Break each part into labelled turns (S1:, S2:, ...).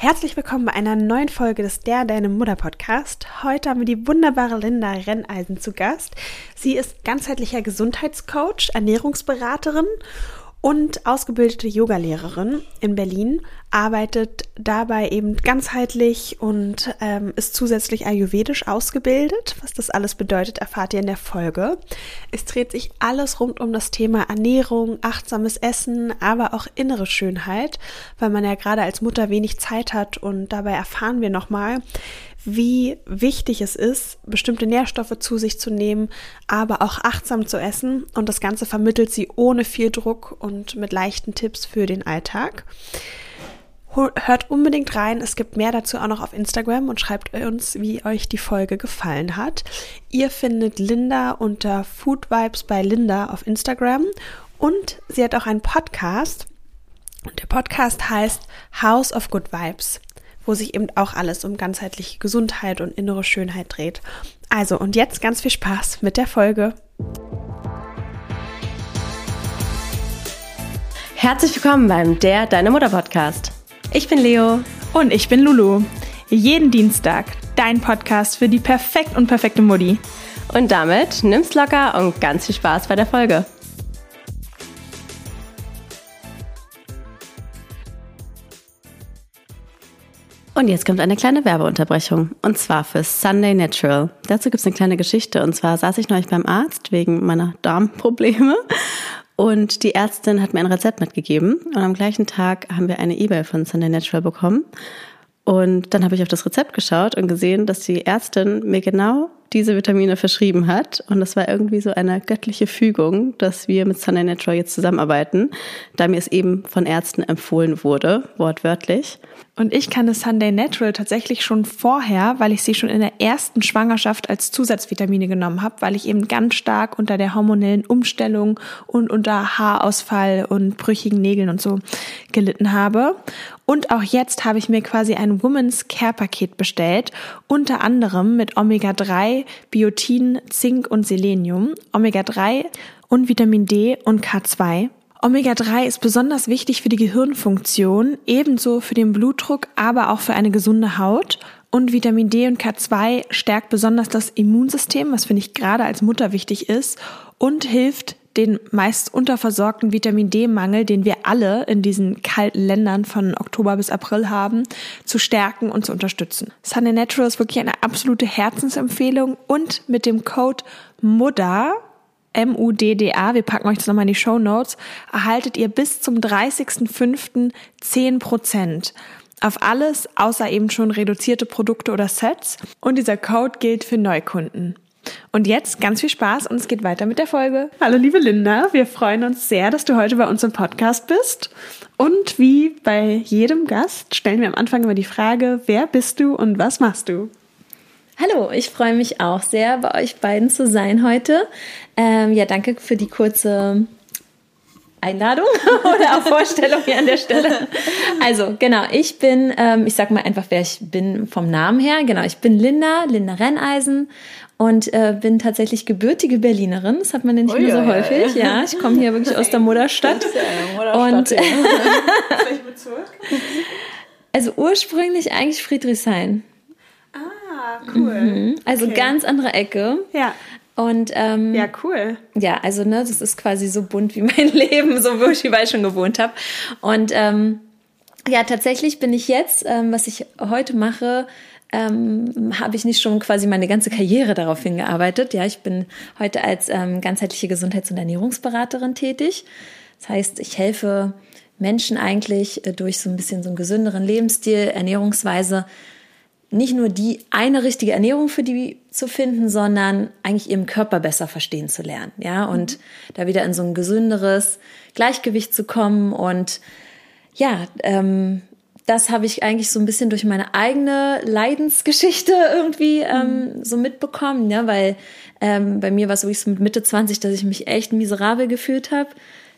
S1: Herzlich willkommen bei einer neuen Folge des Der Deine Mutter Podcast. Heute haben wir die wunderbare Linda Renneisen zu Gast. Sie ist ganzheitlicher Gesundheitscoach, Ernährungsberaterin und ausgebildete Yogalehrerin in Berlin, arbeitet dabei eben ganzheitlich und ähm, ist zusätzlich ayurvedisch ausgebildet. Was das alles bedeutet, erfahrt ihr in der Folge. Es dreht sich alles rund um das Thema Ernährung, achtsames Essen, aber auch innere Schönheit, weil man ja gerade als Mutter wenig Zeit hat und dabei erfahren wir nochmal, wie wichtig es ist, bestimmte Nährstoffe zu sich zu nehmen, aber auch achtsam zu essen. Und das Ganze vermittelt sie ohne viel Druck und mit leichten Tipps für den Alltag. Hört unbedingt rein. Es gibt mehr dazu auch noch auf Instagram und schreibt uns, wie euch die Folge gefallen hat. Ihr findet Linda unter Food Vibes bei Linda auf Instagram und sie hat auch einen Podcast. Und der Podcast heißt House of Good Vibes wo sich eben auch alles um ganzheitliche Gesundheit und innere Schönheit dreht. Also und jetzt ganz viel Spaß mit der Folge.
S2: Herzlich willkommen beim Der Deine Mutter Podcast. Ich bin Leo.
S1: Und ich bin Lulu. Jeden Dienstag dein Podcast für die perfekt und perfekte Mutti.
S2: Und damit nimm's locker und ganz viel Spaß bei der Folge. Und jetzt kommt eine kleine Werbeunterbrechung. Und zwar für Sunday Natural. Dazu gibt es eine kleine Geschichte. Und zwar saß ich neulich beim Arzt wegen meiner Darmprobleme. Und die Ärztin hat mir ein Rezept mitgegeben. Und am gleichen Tag haben wir eine E-Mail von Sunday Natural bekommen. Und dann habe ich auf das Rezept geschaut und gesehen, dass die Ärztin mir genau diese Vitamine verschrieben hat. Und das war irgendwie so eine göttliche Fügung, dass wir mit Sunday Natural jetzt zusammenarbeiten, da mir es eben von Ärzten empfohlen wurde, wortwörtlich.
S1: Und ich kannte Sunday Natural tatsächlich schon vorher, weil ich sie schon in der ersten Schwangerschaft als Zusatzvitamine genommen habe, weil ich eben ganz stark unter der hormonellen Umstellung und unter Haarausfall und brüchigen Nägeln und so gelitten habe. Und auch jetzt habe ich mir quasi ein Women's Care Paket bestellt, unter anderem mit Omega-3, Biotin, Zink und Selenium, Omega-3 und Vitamin D und K2. Omega-3 ist besonders wichtig für die Gehirnfunktion, ebenso für den Blutdruck, aber auch für eine gesunde Haut. Und Vitamin D und K2 stärkt besonders das Immunsystem, was finde ich gerade als Mutter wichtig ist, und hilft den meist unterversorgten Vitamin D-Mangel, den wir alle in diesen kalten Ländern von Oktober bis April haben, zu stärken und zu unterstützen. Sunny Natural ist wirklich eine absolute Herzensempfehlung und mit dem Code MUDDA M-U-D-D-A, wir packen euch das nochmal in die Show Notes, erhaltet ihr bis zum 30.05. 10% auf alles, außer eben schon reduzierte Produkte oder Sets. Und dieser Code gilt für Neukunden. Und jetzt ganz viel Spaß und es geht weiter mit der Folge. Hallo liebe Linda, wir freuen uns sehr, dass du heute bei uns im Podcast bist. Und wie bei jedem Gast stellen wir am Anfang immer die Frage, wer bist du und was machst du?
S2: Hallo, ich freue mich auch sehr, bei euch beiden zu sein heute. Ähm, ja, danke für die kurze Einladung oder auch Vorstellung hier an der Stelle. Also, genau, ich bin, ähm, ich sag mal einfach, wer ich bin vom Namen her. Genau, ich bin Linda, Linda Renneisen und äh, bin tatsächlich gebürtige Berlinerin. Das hat man ja nicht Ui, mehr so häufig. Ja, ich komme hier wirklich aus der Mutterstadt. Ja und ja. also ursprünglich eigentlich Friedrichshain.
S1: Ah, cool. Mhm.
S2: Also okay. ganz andere Ecke.
S1: Ja.
S2: Und ähm,
S1: ja, cool.
S2: Ja, also ne, das ist quasi so bunt wie mein Leben, so wo ich überall schon gewohnt habe. Und ähm, ja, tatsächlich bin ich jetzt, ähm, was ich heute mache, ähm, habe ich nicht schon quasi meine ganze Karriere darauf hingearbeitet. Ja, ich bin heute als ähm, ganzheitliche Gesundheits- und Ernährungsberaterin tätig. Das heißt, ich helfe Menschen eigentlich äh, durch so ein bisschen so einen gesünderen Lebensstil, Ernährungsweise nicht nur die eine richtige Ernährung für die zu finden, sondern eigentlich ihren Körper besser verstehen zu lernen, ja, und mhm. da wieder in so ein gesünderes Gleichgewicht zu kommen und ja, ähm, das habe ich eigentlich so ein bisschen durch meine eigene Leidensgeschichte irgendwie ähm, mhm. so mitbekommen, ja, weil ähm, bei mir war es wirklich so mit Mitte 20, dass ich mich echt miserabel gefühlt habe.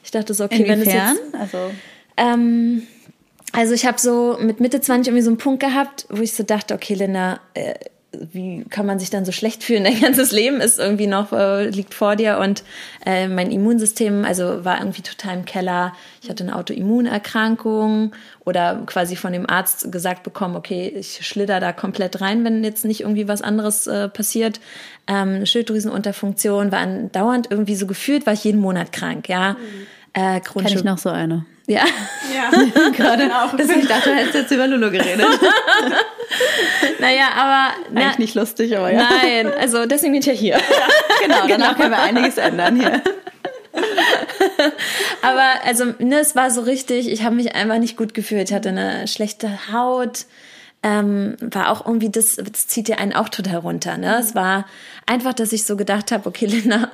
S2: Ich dachte so, okay,
S1: Inwiefern?
S2: wenn es
S1: jetzt, also
S2: ähm, also ich habe so mit Mitte 20 irgendwie so einen Punkt gehabt, wo ich so dachte, okay, Linda, äh, wie kann man sich dann so schlecht fühlen? Dein ganzes Leben ist irgendwie noch, äh, liegt vor dir und äh, mein Immunsystem, also war irgendwie total im Keller. Ich hatte eine Autoimmunerkrankung oder quasi von dem Arzt gesagt bekommen, okay, ich schlitter da komplett rein, wenn jetzt nicht irgendwie was anderes äh, passiert. Ähm, Schilddrüsenunterfunktion war dauernd irgendwie so gefühlt, war ich jeden Monat krank, ja. Mhm.
S3: Äh, Kenn ich noch so eine.
S2: Ja.
S3: Ja. Gerade auch. Deswegen dachte, du hättest jetzt über Lulu geredet.
S2: naja, aber.
S3: Na, Eigentlich nicht lustig, aber
S2: ja. Nein, also deswegen bin ich ja hier. Ja,
S3: genau, genau, danach können wir einiges ändern hier.
S2: aber also, ne, es war so richtig, ich habe mich einfach nicht gut gefühlt. Ich hatte eine schlechte Haut ähm, war auch irgendwie, das, das zieht dir einen auch total runter. Ne? Es war einfach, dass ich so gedacht habe, okay, Linda,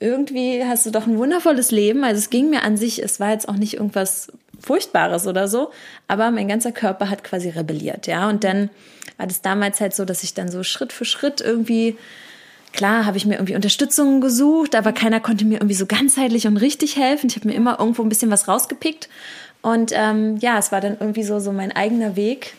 S2: irgendwie hast du doch ein wundervolles Leben. Also es ging mir an sich, es war jetzt auch nicht irgendwas Furchtbares oder so, aber mein ganzer Körper hat quasi rebelliert, ja. Und dann war das damals halt so, dass ich dann so Schritt für Schritt irgendwie Klar habe ich mir irgendwie Unterstützung gesucht, aber keiner konnte mir irgendwie so ganzheitlich und richtig helfen. Ich habe mir immer irgendwo ein bisschen was rausgepickt. Und ähm, ja, es war dann irgendwie so, so mein eigener Weg,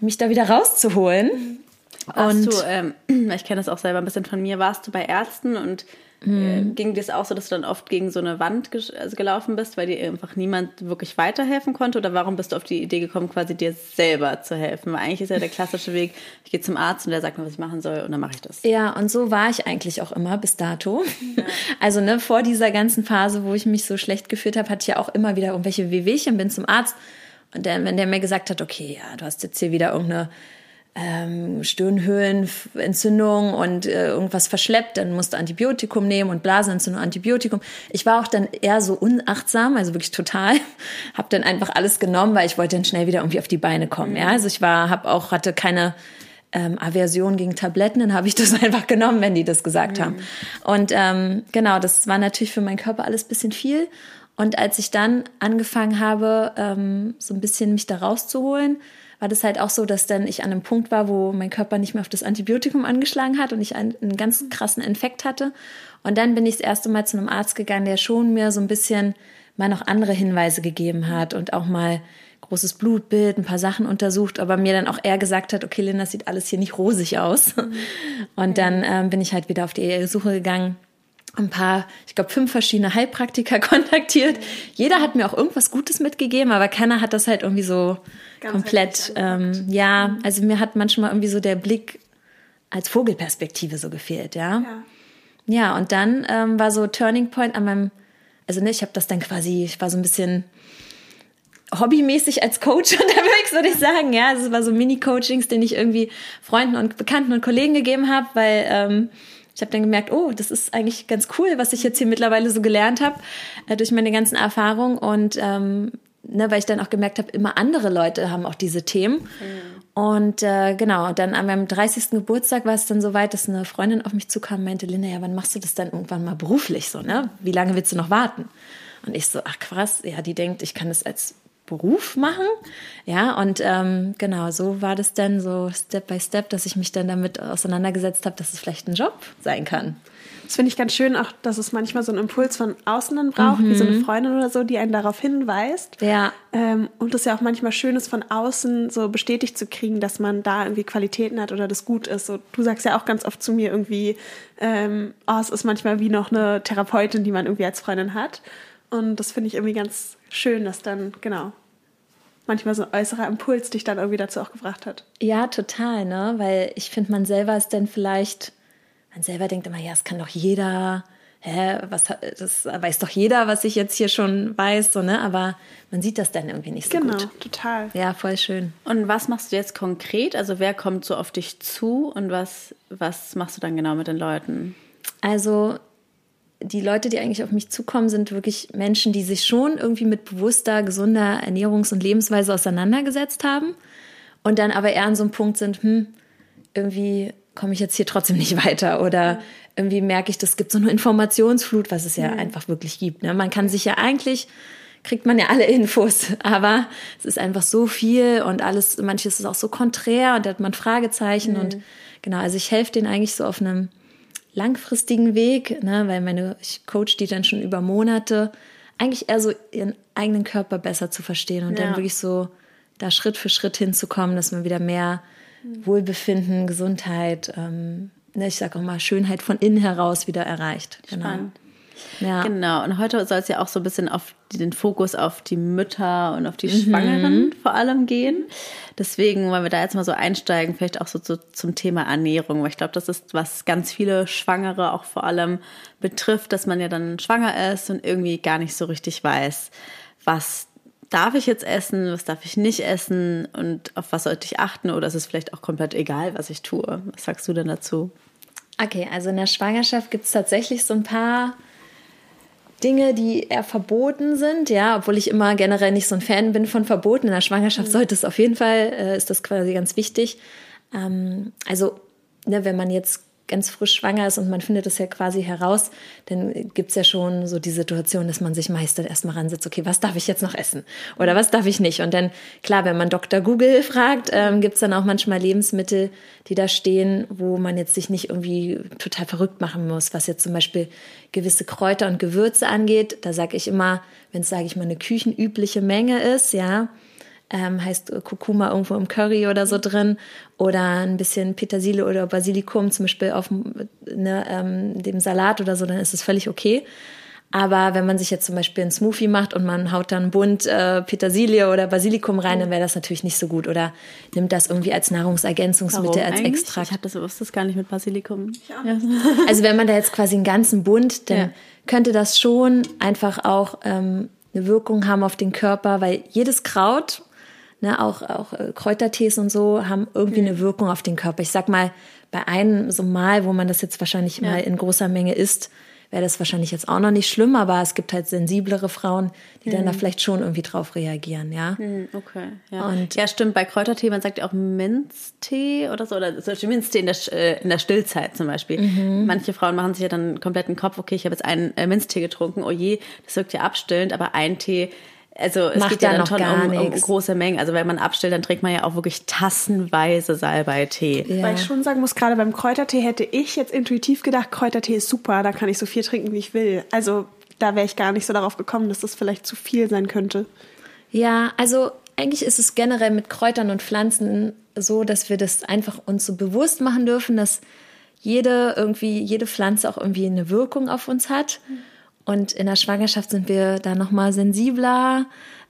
S2: mich da wieder rauszuholen.
S3: Warst und du, ähm, ich kenne das auch selber ein bisschen von mir, warst du bei Ärzten und äh, mhm. ging dir es auch so, dass du dann oft gegen so eine Wand also gelaufen bist, weil dir einfach niemand wirklich weiterhelfen konnte? Oder warum bist du auf die Idee gekommen, quasi dir selber zu helfen? Weil eigentlich ist ja der klassische Weg, ich gehe zum Arzt und der sagt mir, was ich machen soll und dann mache ich das.
S2: Ja, und so war ich eigentlich auch immer bis dato. Ja. Also ne, vor dieser ganzen Phase, wo ich mich so schlecht gefühlt habe, hatte ich ja auch immer wieder irgendwelche Wehwehchen, bin zum Arzt und dann, wenn der mir gesagt hat, okay, ja, du hast jetzt hier wieder irgendeine ähm, Stirnhöhlenentzündung und äh, irgendwas verschleppt, dann musst du Antibiotikum nehmen und Blasenentzündung, Antibiotikum. Ich war auch dann eher so unachtsam, also wirklich total, habe dann einfach alles genommen, weil ich wollte dann schnell wieder irgendwie auf die Beine kommen. Mhm. Ja, also ich war, habe auch hatte keine ähm, Aversion gegen Tabletten, dann habe ich das einfach genommen, wenn die das gesagt mhm. haben. Und ähm, genau, das war natürlich für meinen Körper alles bisschen viel. Und als ich dann angefangen habe, ähm, so ein bisschen mich da rauszuholen, war das halt auch so, dass dann ich an einem Punkt war, wo mein Körper nicht mehr auf das Antibiotikum angeschlagen hat und ich einen, einen ganz krassen Infekt hatte. Und dann bin ich das erste Mal zu einem Arzt gegangen, der schon mir so ein bisschen mal noch andere Hinweise gegeben hat und auch mal großes Blutbild, ein paar Sachen untersucht, aber mir dann auch eher gesagt hat, okay, Linda, das sieht alles hier nicht rosig aus. Mhm. Und dann ähm, bin ich halt wieder auf die Suche gegangen, ein paar, ich glaube, fünf verschiedene Heilpraktiker kontaktiert. Jeder hat mir auch irgendwas Gutes mitgegeben, aber keiner hat das halt irgendwie so Ganz komplett, ähm, ja, mhm. also mir hat manchmal irgendwie so der Blick als Vogelperspektive so gefehlt, ja. Ja, ja und dann ähm, war so Turning Point an meinem, also ne, ich habe das dann quasi, ich war so ein bisschen hobbymäßig als Coach unterwegs, würde ich sagen. Ja, also es war so Mini-Coachings, den ich irgendwie Freunden und Bekannten und Kollegen gegeben habe, weil ähm, ich habe dann gemerkt, oh, das ist eigentlich ganz cool, was ich jetzt hier mittlerweile so gelernt habe äh, durch meine ganzen Erfahrungen und ähm, ne, weil ich dann auch gemerkt habe, immer andere Leute haben auch diese Themen. Mhm. Und äh, genau, dann an meinem 30. Geburtstag war es dann so weit, dass eine Freundin auf mich zukam und meinte, Linda, ja, wann machst du das dann irgendwann mal beruflich so, ne? Wie lange willst du noch warten? Und ich so, ach krass, ja, die denkt, ich kann das als Beruf machen. Ja, und ähm, genau, so war das dann so Step by Step, dass ich mich dann damit auseinandergesetzt habe, dass es vielleicht ein Job sein kann.
S1: Das finde ich ganz schön, auch dass es manchmal so einen Impuls von außen dann braucht, mhm. wie so eine mhm. Freundin oder so, die einen darauf hinweist.
S2: Ja.
S1: Ähm, und es ja auch manchmal schön ist, von außen so bestätigt zu kriegen, dass man da irgendwie Qualitäten hat oder das gut ist. So, du sagst ja auch ganz oft zu mir irgendwie, ähm, oh, es ist manchmal wie noch eine Therapeutin, die man irgendwie als Freundin hat. Und das finde ich irgendwie ganz schön, dass dann, genau, manchmal so ein äußerer Impuls dich dann irgendwie dazu auch gebracht hat.
S2: Ja, total, ne? Weil ich finde, man selber ist dann vielleicht, man selber denkt immer, ja, es kann doch jeder, hä, was, das weiß doch jeder, was ich jetzt hier schon weiß, so, ne? Aber man sieht das dann irgendwie nicht so
S1: genau,
S2: gut.
S1: Genau, total.
S2: Ja, voll schön.
S3: Und was machst du jetzt konkret? Also wer kommt so auf dich zu und was, was machst du dann genau mit den Leuten?
S2: Also die Leute, die eigentlich auf mich zukommen, sind wirklich Menschen, die sich schon irgendwie mit bewusster, gesunder Ernährungs- und Lebensweise auseinandergesetzt haben und dann aber eher an so einem Punkt sind, hm, irgendwie komme ich jetzt hier trotzdem nicht weiter oder irgendwie merke ich, das gibt so eine Informationsflut, was es ja mhm. einfach wirklich gibt. Ne? Man kann sich ja eigentlich kriegt man ja alle Infos, aber es ist einfach so viel und alles, manches ist auch so konträr und da hat man Fragezeichen mhm. und genau, also ich helfe denen eigentlich so auf einem langfristigen Weg, ne, weil meine, ich coach die dann schon über Monate, eigentlich eher so ihren eigenen Körper besser zu verstehen und ja. dann wirklich so da Schritt für Schritt hinzukommen, dass man wieder mehr Wohlbefinden, Gesundheit, ähm, ne, ich sage auch mal Schönheit von innen heraus wieder erreicht.
S3: Genau. Ja. Genau. Und heute soll es ja auch so ein bisschen auf den Fokus auf die Mütter und auf die mhm. Schwangeren vor allem gehen. Deswegen wollen wir da jetzt mal so einsteigen, vielleicht auch so zu, zum Thema Ernährung, weil ich glaube, das ist, was ganz viele Schwangere auch vor allem betrifft, dass man ja dann schwanger ist und irgendwie gar nicht so richtig weiß, was darf ich jetzt essen, was darf ich nicht essen und auf was sollte ich achten oder ist es vielleicht auch komplett egal, was ich tue. Was sagst du denn dazu?
S2: Okay, also in der Schwangerschaft gibt es tatsächlich so ein paar Dinge, die eher verboten sind, ja, obwohl ich immer generell nicht so ein Fan bin von Verboten. In der Schwangerschaft mhm. sollte es auf jeden Fall, äh, ist das quasi ganz wichtig. Ähm, also, ne, wenn man jetzt ganz frisch schwanger ist und man findet es ja quasi heraus, dann gibt es ja schon so die Situation, dass man sich meist dann erstmal ransetzt, okay, was darf ich jetzt noch essen oder was darf ich nicht? Und dann, klar, wenn man Dr. Google fragt, ähm, gibt es dann auch manchmal Lebensmittel, die da stehen, wo man jetzt sich nicht irgendwie total verrückt machen muss, was jetzt zum Beispiel gewisse Kräuter und Gewürze angeht. Da sage ich immer, wenn es, sage ich mal, eine küchenübliche Menge ist, ja, ähm, heißt Kurkuma irgendwo im Curry oder so drin oder ein bisschen Petersilie oder Basilikum zum Beispiel auf ne, ähm, dem Salat oder so, dann ist es völlig okay. Aber wenn man sich jetzt zum Beispiel einen Smoothie macht und man haut dann bunt äh, Petersilie oder Basilikum rein, dann wäre das natürlich nicht so gut. Oder nimmt das irgendwie als Nahrungsergänzungsmittel,
S3: Warum
S2: als
S3: eigentlich?
S2: Extrakt.
S3: Ich habe das, wusste das gar nicht mit Basilikum.
S2: Ja. Also wenn man da jetzt quasi einen ganzen Bund, dann ja. könnte das schon einfach auch ähm, eine Wirkung haben auf den Körper, weil jedes Kraut ne, auch, auch äh, Kräutertees und so haben irgendwie mhm. eine Wirkung auf den Körper. Ich sag mal, bei einem so Mal, wo man das jetzt wahrscheinlich ja. mal in großer Menge isst, wäre das wahrscheinlich jetzt auch noch nicht schlimm, aber es gibt halt sensiblere Frauen, die mhm. dann da mhm. vielleicht schon irgendwie drauf reagieren, ja.
S3: Mhm, okay, ja. Und ja, stimmt, bei Kräutertee, man sagt ja auch Minztee oder so, oder zum Beispiel Minztee in der, äh, in der Stillzeit zum Beispiel. Mhm. Manche Frauen machen sich ja dann komplett den Kopf, okay, ich habe jetzt einen äh, Minztee getrunken, oh je, das wirkt ja abstillend, aber ein Tee also es Macht geht ja dann schon um, um, große Mengen. Also wenn man abstellt, dann trinkt man ja auch wirklich tassenweise Salbei-Tee.
S1: Ja. Weil ich schon sagen muss, gerade beim Kräutertee hätte ich jetzt intuitiv gedacht, Kräutertee ist super, da kann ich so viel trinken, wie ich will. Also da wäre ich gar nicht so darauf gekommen, dass das vielleicht zu viel sein könnte.
S2: Ja, also eigentlich ist es generell mit Kräutern und Pflanzen so, dass wir das einfach uns so bewusst machen dürfen, dass jede irgendwie jede Pflanze auch irgendwie eine Wirkung auf uns hat. Mhm und in der Schwangerschaft sind wir da nochmal sensibler.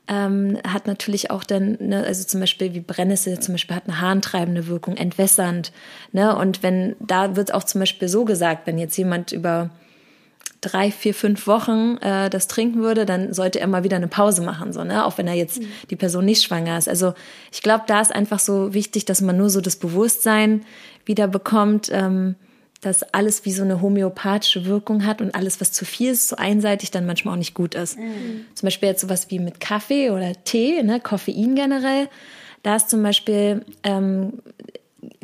S2: Ähm, hat natürlich auch dann, ne, also zum Beispiel wie Brennnessel zum Beispiel hat eine harntreibende Wirkung, entwässernd. Ne? Und wenn, da wird auch zum Beispiel so gesagt, wenn jetzt jemand über drei, vier, fünf Wochen äh, das trinken würde, dann sollte er mal wieder eine Pause machen, so, ne? auch wenn er jetzt mhm. die Person nicht schwanger ist. Also ich glaube, da ist einfach so wichtig, dass man nur so das Bewusstsein wieder bekommt, ähm, dass alles wie so eine homöopathische Wirkung hat und alles, was zu viel ist, so einseitig, dann manchmal auch nicht gut ist. Mhm. Zum Beispiel jetzt sowas wie mit Kaffee oder Tee, ne, Koffein generell. Da ist zum Beispiel, ähm,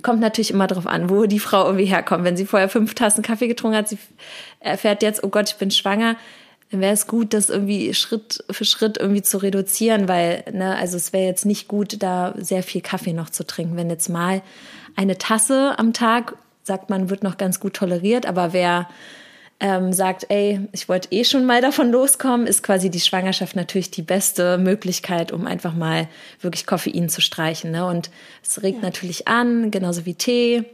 S2: kommt natürlich immer darauf an, wo die Frau irgendwie herkommt. Wenn sie vorher fünf Tassen Kaffee getrunken hat, sie erfährt jetzt, oh Gott, ich bin schwanger, dann wäre es gut, das irgendwie Schritt für Schritt irgendwie zu reduzieren, weil, ne, also es wäre jetzt nicht gut, da sehr viel Kaffee noch zu trinken. Wenn jetzt mal eine Tasse am Tag sagt man, wird noch ganz gut toleriert, aber wer ähm, sagt, ey, ich wollte eh schon mal davon loskommen, ist quasi die Schwangerschaft natürlich die beste Möglichkeit, um einfach mal wirklich Koffein zu streichen. Ne? Und es regt ja. natürlich an, genauso wie Tee.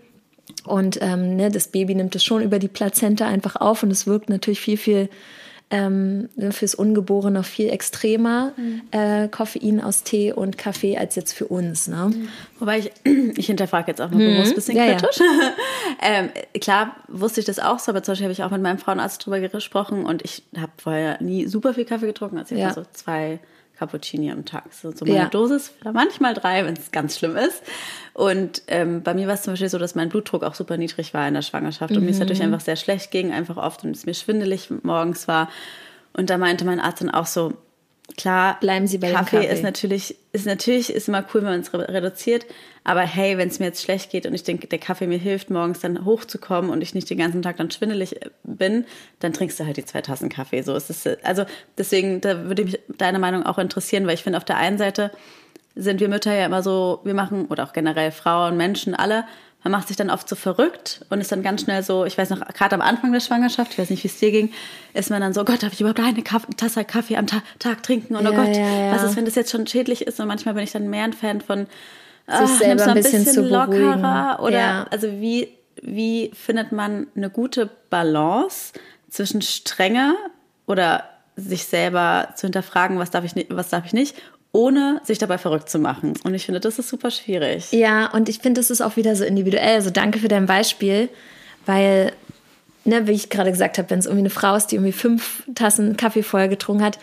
S2: Und ähm, ne, das Baby nimmt es schon über die Plazenta einfach auf und es wirkt natürlich viel, viel ähm, fürs Ungeborene noch viel extremer mhm. äh, Koffein aus Tee und Kaffee als jetzt für uns. Ne? Mhm.
S3: Wobei ich, ich hinterfrage jetzt auch mal mhm. bewusst ein bisschen ja, kritisch. Ja. ähm, klar wusste ich das auch so, aber zum Beispiel habe ich auch mit meinem Frauenarzt drüber gesprochen und ich habe vorher nie super viel Kaffee getrunken, also ich ja. so zwei Cappuccini am Tag. So, so meine ja. Dosis, manchmal drei, wenn es ganz schlimm ist. Und ähm, bei mir war es zum Beispiel so, dass mein Blutdruck auch super niedrig war in der Schwangerschaft mhm. und mir es natürlich mhm. einfach sehr schlecht ging, einfach oft und es mir schwindelig morgens war. Und da meinte mein Arzt dann auch so, klar,
S2: bleiben Sie bei
S3: Kaffee, Kaffee. ist natürlich ist natürlich ist immer cool, wenn man es reduziert, aber hey, wenn es mir jetzt schlecht geht und ich denke, der Kaffee mir hilft morgens dann hochzukommen und ich nicht den ganzen Tag dann schwindelig äh, bin, dann trinkst du halt die zwei Tassen Kaffee, so ist es also deswegen da würde mich deine Meinung auch interessieren, weil ich finde auf der einen Seite sind wir Mütter ja immer so, wir machen oder auch generell Frauen, Menschen alle man macht sich dann oft so verrückt und ist dann ganz schnell so, ich weiß noch, gerade am Anfang der Schwangerschaft, ich weiß nicht, wie es dir ging, ist man dann so, Gott, darf ich überhaupt eine Kaff Tasse Kaffee am Ta Tag trinken? Und oh ja, oh Gott, ja, ja. was ist, wenn das jetzt schon schädlich ist? Und manchmal bin ich dann mehr ein Fan von,
S2: sich selber ein bisschen, bisschen, zu beruhigen.
S3: lockerer oder also wie wie findet man eine gute Balance zwischen Strenge oder sich selber zu hinterfragen, was darf ich nicht, was darf ich nicht, ohne sich dabei verrückt zu machen. Und ich finde, das ist super schwierig.
S2: Ja, und ich finde, das ist auch wieder so individuell. Also danke für dein Beispiel, weil, ne, wie ich gerade gesagt habe, wenn es irgendwie eine Frau ist, die irgendwie fünf Tassen Kaffee vorher getrunken hat,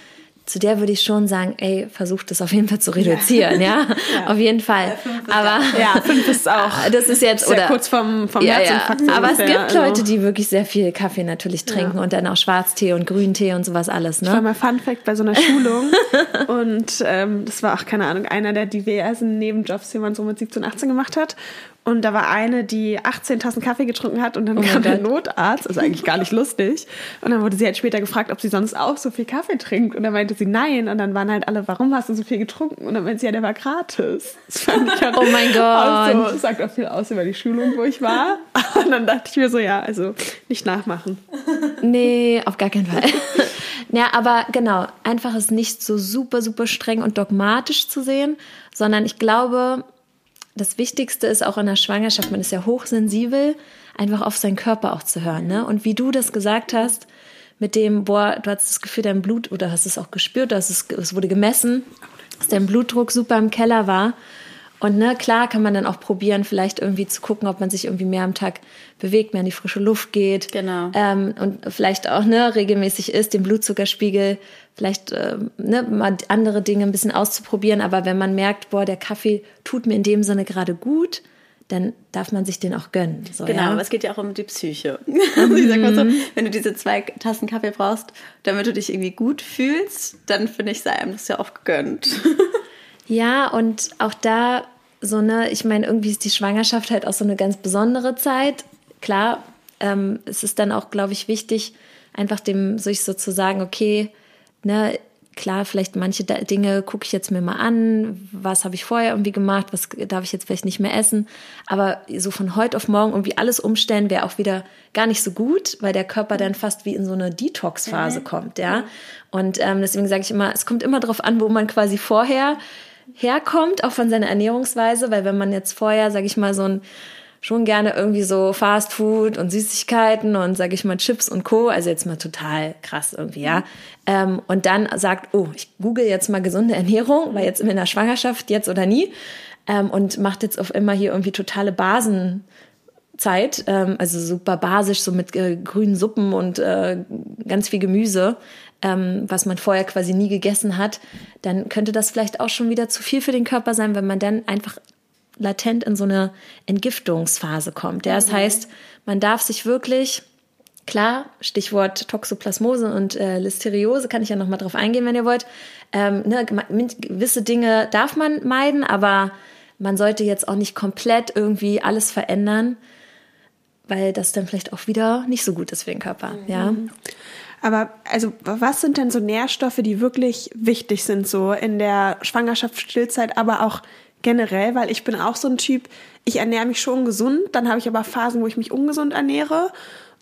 S2: zu der würde ich schon sagen, ey, versuch das auf jeden Fall zu reduzieren, ja, ja? ja. auf jeden Fall. Aber
S1: ja, fünf ist auch.
S2: Das ist jetzt
S1: oder kurz vom vom
S2: ja, Herzinfarkt. Ja. Aber es gibt also. Leute, die wirklich sehr viel Kaffee natürlich trinken und dann auch Schwarztee und Grüntee und sowas alles. Ne?
S1: Ich war mal Fun Fact bei so einer Schulung und ähm, das war auch keine Ahnung einer der diversen Nebenjobs, die man so mit 17, 18 gemacht hat. Und da war eine, die 18 Tassen Kaffee getrunken hat und dann oh kam der Notarzt, also eigentlich gar nicht lustig. Und dann wurde sie halt später gefragt, ob sie sonst auch so viel Kaffee trinkt. Und dann meinte sie nein. Und dann waren halt alle, warum hast du so viel getrunken? Und dann meinte sie, ja, der war gratis. Das
S2: fand ich halt oh mein Gott. Also,
S1: sagt auch viel aus über die Schulung, wo ich war. Und dann dachte ich mir so, ja, also nicht nachmachen.
S2: Nee, auf gar keinen Fall. Ja, aber genau, einfach es nicht so super, super streng und dogmatisch zu sehen, sondern ich glaube, das Wichtigste ist auch in der Schwangerschaft, man ist ja hochsensibel, einfach auf seinen Körper auch zu hören. Ne? Und wie du das gesagt hast, mit dem, boah, du hast das Gefühl, dein Blut, oder hast es auch gespürt, dass es, es wurde gemessen, dass dein Blutdruck super im Keller war. Und ne, klar kann man dann auch probieren, vielleicht irgendwie zu gucken, ob man sich irgendwie mehr am Tag bewegt, mehr in die frische Luft geht.
S3: Genau.
S2: Ähm, und vielleicht auch ne, regelmäßig ist, den Blutzuckerspiegel, vielleicht äh, ne, mal andere Dinge ein bisschen auszuprobieren. Aber wenn man merkt, boah, der Kaffee tut mir in dem Sinne gerade gut, dann darf man sich den auch gönnen.
S3: So, genau, ja? aber es geht ja auch um die Psyche. Also ich sag mal so, wenn du diese zwei Tassen Kaffee brauchst, damit du dich irgendwie gut fühlst, dann finde ich, sei einem das ja auch gegönnt.
S2: Ja, und auch da so ne, ich meine, irgendwie ist die Schwangerschaft halt auch so eine ganz besondere Zeit. Klar, ähm, es ist dann auch, glaube ich, wichtig, einfach dem sich so zu sagen, okay, ne, klar, vielleicht manche Dinge gucke ich jetzt mir mal an, was habe ich vorher irgendwie gemacht, was darf ich jetzt vielleicht nicht mehr essen, aber so von heute auf morgen irgendwie alles umstellen wäre auch wieder gar nicht so gut, weil der Körper dann fast wie in so eine Detox-Phase mhm. kommt, ja. Und ähm, deswegen sage ich immer, es kommt immer darauf an, wo man quasi vorher herkommt, auch von seiner Ernährungsweise, weil wenn man jetzt vorher, sage ich mal, so ein schon gerne irgendwie so Fast Food und Süßigkeiten und sage ich mal Chips und Co. Also jetzt mal total krass irgendwie, ja. Ähm, und dann sagt, oh, ich google jetzt mal gesunde Ernährung, weil jetzt in der Schwangerschaft, jetzt oder nie. Ähm, und macht jetzt auf immer hier irgendwie totale Basenzeit, ähm, also super basisch, so mit äh, grünen Suppen und äh, ganz viel Gemüse ähm, was man vorher quasi nie gegessen hat, dann könnte das vielleicht auch schon wieder zu viel für den Körper sein, wenn man dann einfach latent in so eine Entgiftungsphase kommt. Ja, das mhm. heißt, man darf sich wirklich Klar, Stichwort Toxoplasmose und äh, Listeriose, kann ich ja nochmal drauf eingehen, wenn ihr wollt. Ähm, ne, gewisse Dinge darf man meiden, aber man sollte jetzt auch nicht komplett irgendwie alles verändern, weil das dann vielleicht auch wieder nicht so gut ist für den Körper. Mhm. Ja.
S1: Aber also was sind denn so Nährstoffe, die wirklich wichtig sind so in der Schwangerschaft, Stillzeit, aber auch generell, weil ich bin auch so ein Typ, ich ernähre mich schon gesund, dann habe ich aber Phasen, wo ich mich ungesund ernähre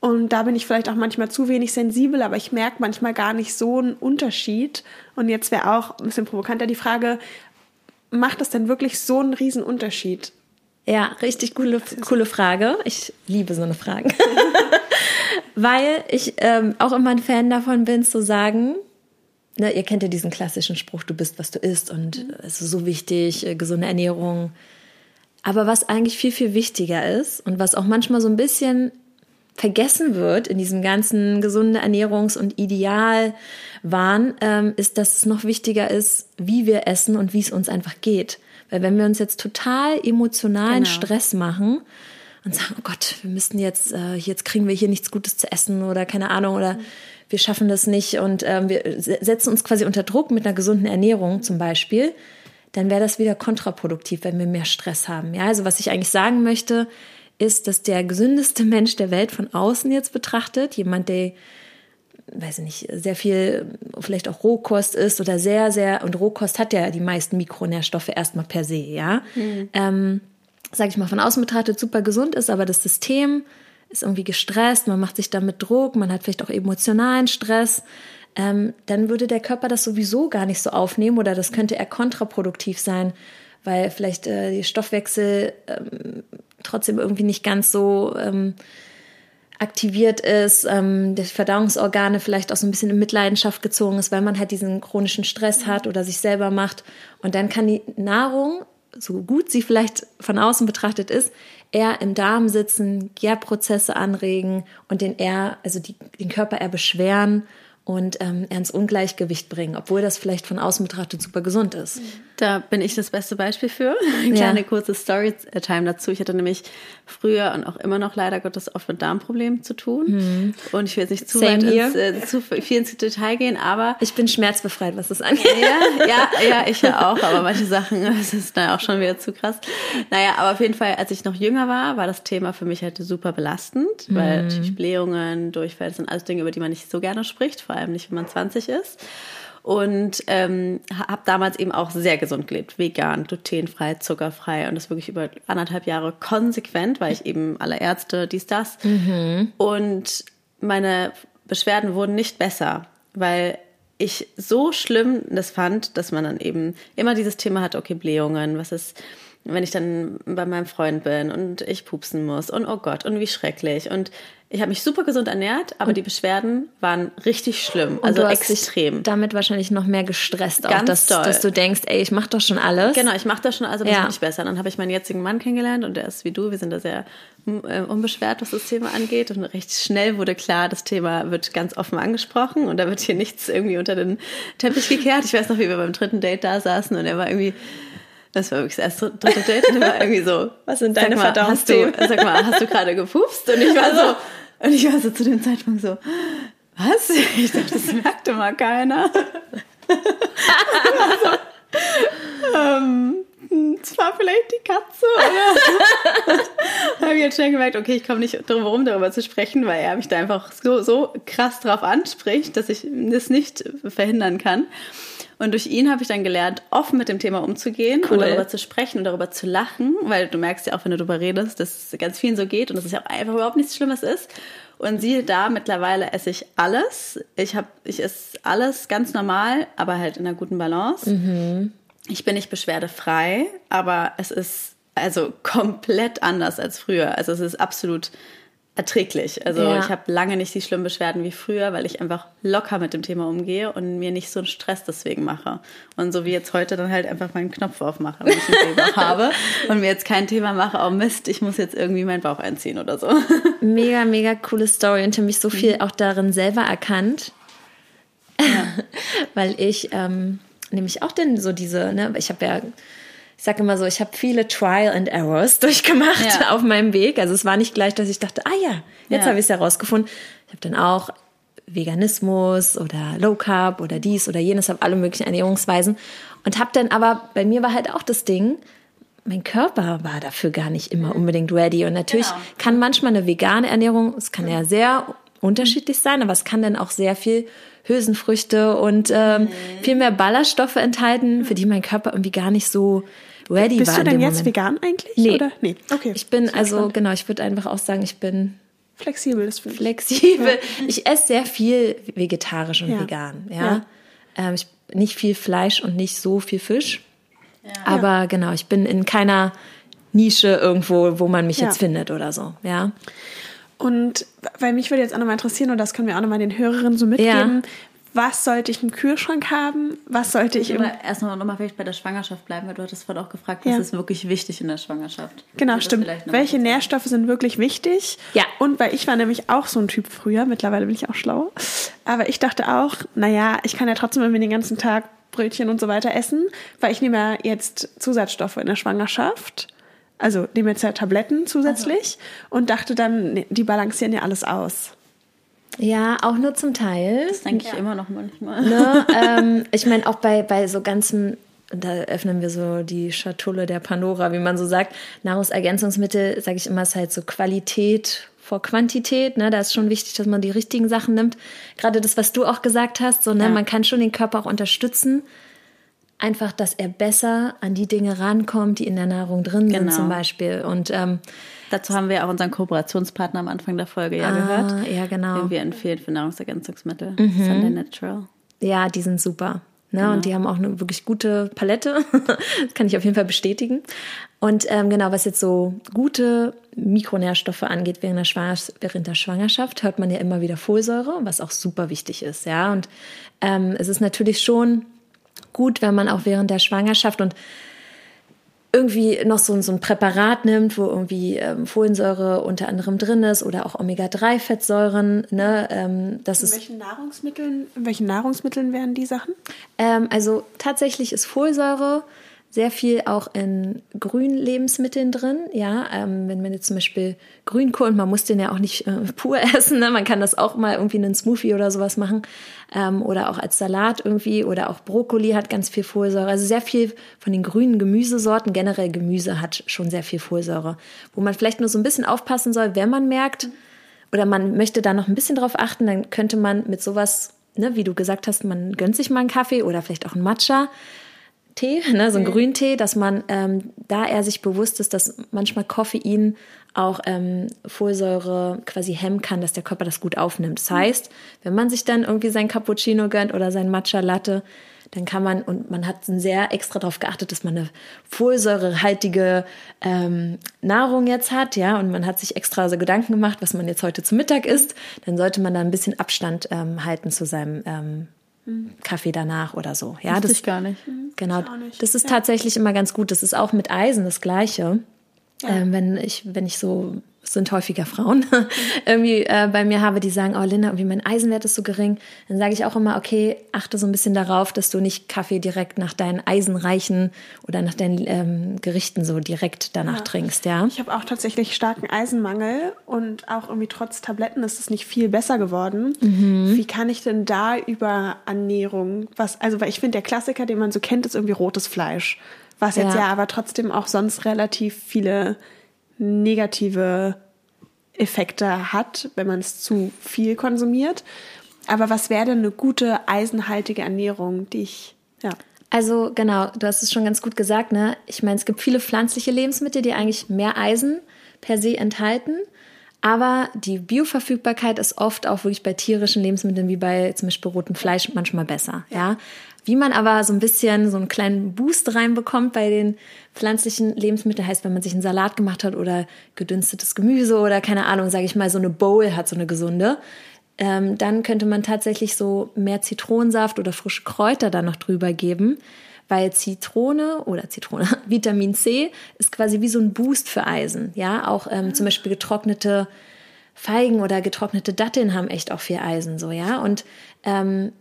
S1: und da bin ich vielleicht auch manchmal zu wenig sensibel, aber ich merke manchmal gar nicht so einen Unterschied. Und jetzt wäre auch ein bisschen provokanter die Frage, macht das denn wirklich so einen riesen Unterschied?
S2: Ja, richtig coole, coole Frage. Ich liebe so eine Frage. Weil ich ähm, auch immer ein Fan davon bin, zu sagen, ne, ihr kennt ja diesen klassischen Spruch, du bist, was du isst und mhm. es ist so wichtig, äh, gesunde Ernährung. Aber was eigentlich viel, viel wichtiger ist und was auch manchmal so ein bisschen vergessen wird in diesem ganzen gesunde Ernährungs- und Idealwahn, ähm, ist, dass es noch wichtiger ist, wie wir essen und wie es uns einfach geht. Weil wenn wir uns jetzt total emotionalen genau. Stress machen und sagen, oh Gott, wir müssten jetzt, äh, jetzt kriegen wir hier nichts Gutes zu essen oder keine Ahnung oder wir schaffen das nicht und ähm, wir setzen uns quasi unter Druck mit einer gesunden Ernährung zum Beispiel, dann wäre das wieder kontraproduktiv, wenn wir mehr Stress haben. Ja, also was ich eigentlich sagen möchte, ist, dass der gesündeste Mensch der Welt von außen jetzt betrachtet, jemand, der weiß ich nicht, sehr viel vielleicht auch Rohkost ist oder sehr, sehr, und Rohkost hat ja die meisten Mikronährstoffe erstmal per se, ja. Mhm. Ähm, sag ich mal, von außen betrachtet super gesund ist, aber das System ist irgendwie gestresst, man macht sich damit Druck, man hat vielleicht auch emotionalen Stress, ähm, dann würde der Körper das sowieso gar nicht so aufnehmen oder das könnte eher kontraproduktiv sein, weil vielleicht äh, die Stoffwechsel ähm, trotzdem irgendwie nicht ganz so ähm, aktiviert ist, ähm, die Verdauungsorgane vielleicht auch so ein bisschen in Mitleidenschaft gezogen ist, weil man halt diesen chronischen Stress hat oder sich selber macht. Und dann kann die Nahrung, so gut sie vielleicht von außen betrachtet ist, eher im Darm sitzen, Gärprozesse anregen und den eher, also die, den Körper eher beschweren und ähm, ins Ungleichgewicht bringen, obwohl das vielleicht von außen betrachtet super gesund ist.
S3: Da bin ich das beste Beispiel für. Eine kleine
S2: Ja.
S3: kurze Storytime dazu. Ich hatte nämlich früher und auch immer noch leider Gottes oft mit Darmproblemen zu tun. Und ich will jetzt nicht zu weit ins, äh, zu viel ins Detail gehen, aber
S2: Ich bin schmerzbefreit, was das angeht.
S3: ja, ja, ja, ich ja auch, aber manche Sachen, das ist dann auch schon wieder zu krass. Naja, aber auf jeden Fall, als ich noch jünger war, war das Thema für mich halt super belastend, weil natürlich Blähungen, Durchfall, das sind alles Dinge, über die man nicht so gerne spricht, vor allem nicht, wenn man 20 ist. Und ähm, habe damals eben auch sehr gesund gelebt, vegan, glutenfrei, zuckerfrei und das wirklich über anderthalb Jahre konsequent, weil ich eben alle Ärzte, dies, das. Und meine Beschwerden wurden nicht besser, weil ich so schlimm das fand, dass man dann eben immer dieses Thema hat, okay, Blähungen, was ist, wenn ich dann bei meinem Freund bin und ich pupsen muss und oh Gott, und wie schrecklich. Und ich habe mich super gesund ernährt, aber die Beschwerden waren richtig schlimm,
S2: Und
S3: also extrem.
S2: Damit wahrscheinlich noch mehr gestresst, auch,
S3: Ganz
S2: dass,
S3: doll.
S2: dass du denkst, ey, ich mach doch schon alles.
S3: Genau, ich mache das schon, also das
S2: Ja.
S3: wird nicht besser. Dann habe ich meinen jetzigen Mann kennengelernt und der ist wie du, wir sind da sehr äh, unbeschwert, was das Thema angeht. Und recht schnell wurde klar, das Thema wird ganz offen angesprochen und da wird hier nichts irgendwie unter den Teppich gekehrt. Ich weiß noch, wie wir beim dritten Date da saßen und er war irgendwie, das war wirklich das erste dritte Date und er war irgendwie so,
S2: Was sind deine Verdauungsthemen?
S3: Sag mal, hast du gerade gepupst? Und ich war so, und ich war so zu dem Zeitpunkt so, was? Ich dachte, das merkte mal keiner. ähm, es war vielleicht die Katze? Da habe ich jetzt schnell gemerkt, okay, ich komme nicht drum herum, darüber zu sprechen, weil er mich da einfach so, so krass drauf anspricht, dass ich das nicht verhindern kann. Und durch ihn habe ich dann gelernt, offen mit dem Thema umzugehen
S2: Cool.
S3: und darüber zu sprechen und darüber zu lachen, weil du merkst ja auch, wenn du darüber redest, dass es ganz vielen so geht und dass es ja auch einfach überhaupt nichts Schlimmes ist. Und siehe da, mittlerweile esse ich alles. Ich habe, ich esse alles ganz normal, aber halt in einer guten Balance. Ich bin nicht beschwerdefrei, aber es ist also komplett anders als früher. Also es ist absolut erträglich. Also
S2: Ja.
S3: ich habe lange nicht die schlimmen Beschwerden wie früher, weil ich einfach locker mit dem Thema umgehe und mir nicht so einen Stress deswegen mache. Und so wie jetzt heute dann halt einfach meinen Knopf aufmache, wenn ich einen Bauch habe und mir jetzt kein Thema mache, oh Mist, ich muss jetzt irgendwie meinen Bauch einziehen oder so.
S2: Mega, mega coole Story und habe mich so viel auch darin selber erkannt. Weil ich ähm, nämlich auch denn so diese, ne, ich habe ja, ich sage immer so, ich habe viele Trial and Errors durchgemacht
S3: Ja.
S2: auf meinem Weg. Also es war nicht gleich, dass ich dachte, ah ja, jetzt
S3: Ja.
S2: habe ich es herausgefunden. Ich habe dann auch Veganismus oder Low Carb oder dies oder jenes, habe alle möglichen Ernährungsweisen und habe dann aber, bei mir war halt auch das Ding, mein Körper war dafür gar nicht immer unbedingt ready. Und natürlich
S3: Genau.
S2: kann manchmal eine vegane Ernährung, es kann ja sehr unterschiedlich sein, aber es kann dann auch sehr viel Hülsenfrüchte und ähm, viel mehr Ballaststoffe enthalten, für die mein Körper irgendwie gar nicht so ready
S1: Bist
S2: war.
S1: du
S2: in
S1: denn
S2: dem
S1: jetzt
S2: Moment.
S1: vegan eigentlich?
S2: Nee.
S1: Oder? Nee. Okay.
S2: Ich bin also,
S1: spannend.
S2: genau, ich würde einfach auch sagen, ich bin
S1: flexibel. Das finde ich.
S2: flexibel. Ich esse sehr viel vegetarisch und
S1: Ja.
S2: vegan. Ja.
S1: Ja.
S2: Ähm, ich, nicht viel Fleisch und nicht so viel Fisch. Aber genau, ich bin in keiner Nische irgendwo, wo man mich
S1: Ja.
S2: jetzt findet oder so. Ja.
S1: Und weil mich würde jetzt auch nochmal interessieren, und das können wir auch nochmal den Hörerinnen so mitgeben,
S2: Ja.
S1: Was sollte ich im Kühlschrank haben? Was sollte ich im...
S3: Aber erstmal nochmal vielleicht bei der Schwangerschaft bleiben, weil du hattest vorhin auch gefragt, was
S1: Ja.
S3: ist wirklich wichtig in der Schwangerschaft.
S1: Genau, stimmt. Welche Nährstoffe sind wirklich wichtig?
S2: Ja.
S1: Und weil ich war nämlich auch so ein Typ früher, mittlerweile bin ich auch schlau. Aber ich dachte auch, naja, ich kann ja trotzdem irgendwie den ganzen Tag Brötchen und so weiter essen, weil ich nehme ja jetzt Zusatzstoffe in der Schwangerschaft. Also nehme jetzt ja Tabletten zusätzlich und dachte dann, die balancieren ja alles aus.
S2: Ja, auch nur zum Teil.
S3: Das denke ich immer noch manchmal.
S2: Ne? ähm, ich meine, auch bei, bei so ganzen, da öffnen wir so die Schatulle der Pandora, wie man so sagt. Nahrungsergänzungsmittel, sage ich immer, ist halt so Qualität vor Quantität. Ne? Da ist schon wichtig, dass man die richtigen Sachen nimmt. Gerade das, was du auch gesagt hast, so, ne?
S3: Ja.
S2: man kann schon den Körper auch unterstützen. Einfach, dass er besser an die Dinge rankommt, die in der Nahrung drin sind,
S3: Genau.
S2: zum Beispiel. Und ähm,
S3: Dazu haben wir auch unseren Kooperationspartner am Anfang der Folge ja
S2: ah,
S3: gehört.
S2: ja, genau.
S3: Den wir empfehlen für Nahrungsergänzungsmittel.
S2: Mhm.
S3: Sunday Natural.
S2: Ja, die sind super. Ne? Und die haben auch eine wirklich gute Palette. das kann ich auf jeden Fall bestätigen. Und ähm, genau, was jetzt so gute Mikronährstoffe angeht während der, Schwanger während der Schwangerschaft, hört man ja immer wieder Folsäure, was auch super wichtig ist. Ja, und ähm, es ist natürlich schon gut, wenn man auch während der Schwangerschaft und irgendwie noch so, so ein Präparat nimmt, wo irgendwie ähm, Folsäure unter anderem drin ist oder auch Omega-3-Fettsäuren. Ne, ähm, das
S1: in
S2: ist,
S1: welchen Nahrungsmitteln, in welchen Nahrungsmitteln wären die Sachen?
S2: ähm, also tatsächlich ist Folsäure sehr viel auch in grünen Lebensmitteln drin. Ja, ähm, wenn man jetzt zum Beispiel Grünkohl, man muss den ja auch nicht äh, pur essen, ne? man kann das auch mal irgendwie in einen Smoothie oder sowas machen ähm, oder auch als Salat irgendwie oder auch Brokkoli hat ganz viel Folsäure. Also sehr viel von den grünen Gemüsesorten, generell Gemüse hat schon sehr viel Folsäure. Wo man vielleicht nur so ein bisschen aufpassen soll, wenn man merkt oder man möchte da noch ein bisschen drauf achten, dann könnte man mit sowas, ne, wie du gesagt hast, man gönnt sich mal einen Kaffee oder vielleicht auch einen Matcha Tee, ne, so ein Grüntee, dass man ähm, da eher sich bewusst ist, dass manchmal Koffein auch ähm, Folsäure quasi hemmen kann, dass der Körper das gut aufnimmt. Das heißt, wenn man sich dann irgendwie sein Cappuccino gönnt oder sein Matcha Latte, dann kann man, und man hat sehr extra darauf geachtet, dass man eine folsäurehaltige ähm, Nahrung jetzt hat, ja, und man hat sich extra so Gedanken gemacht, was man jetzt heute zu Mittag isst, dann sollte man da ein bisschen Abstand ähm, halten zu seinem ähm, Kaffee danach oder so. Ja,
S3: Wusste
S2: das
S3: ich gar nicht.
S2: Genau,
S1: auch nicht.
S2: das ist tatsächlich immer ganz gut. Das ist auch mit Eisen das Gleiche. Ähm, wenn ich, wenn ich so, sind häufiger Frauen, irgendwie äh, bei mir habe, die sagen, oh Linda, irgendwie mein Eisenwert ist so gering, dann sage ich auch immer, okay, achte so ein bisschen darauf, dass du nicht Kaffee direkt nach deinen eisenreichen oder nach deinen ähm, Gerichten so direkt danach
S1: Ja.
S2: trinkst, ja.
S1: Ich habe auch tatsächlich starken Eisenmangel und auch irgendwie trotz Tabletten ist es nicht viel besser geworden.
S2: Mhm.
S1: Wie kann ich denn da über Ernährung was, also weil ich finde, der Klassiker, den man so kennt, ist irgendwie rotes Fleisch. Was jetzt
S2: Ja.
S1: ja aber trotzdem auch sonst relativ viele negative Effekte hat, wenn man es zu viel konsumiert. Aber was wäre denn eine gute eisenhaltige Ernährung, die ich, ja.
S2: Also genau, du hast es schon ganz gut gesagt, ne? Ich meine, es gibt viele pflanzliche Lebensmittel, die eigentlich mehr Eisen per se enthalten. Aber die Bioverfügbarkeit ist oft auch wirklich bei tierischen Lebensmitteln wie bei zum Beispiel rotem Fleisch manchmal besser. Ja. Wie man aber so ein bisschen so einen kleinen Boost reinbekommt bei den pflanzlichen Lebensmitteln, heißt, wenn man sich einen Salat gemacht hat oder gedünstetes Gemüse oder keine Ahnung, sage ich mal, so eine Bowl hat, so eine gesunde, ähm, dann könnte man tatsächlich so mehr Zitronensaft oder frische Kräuter da noch drüber geben, weil Zitrone oder Zitrone, Vitamin C ist quasi wie so ein Boost für Eisen. Ja, auch ähm, zum Beispiel getrocknete Feigen oder getrocknete Datteln haben echt auch viel Eisen, so ja. Und ähm,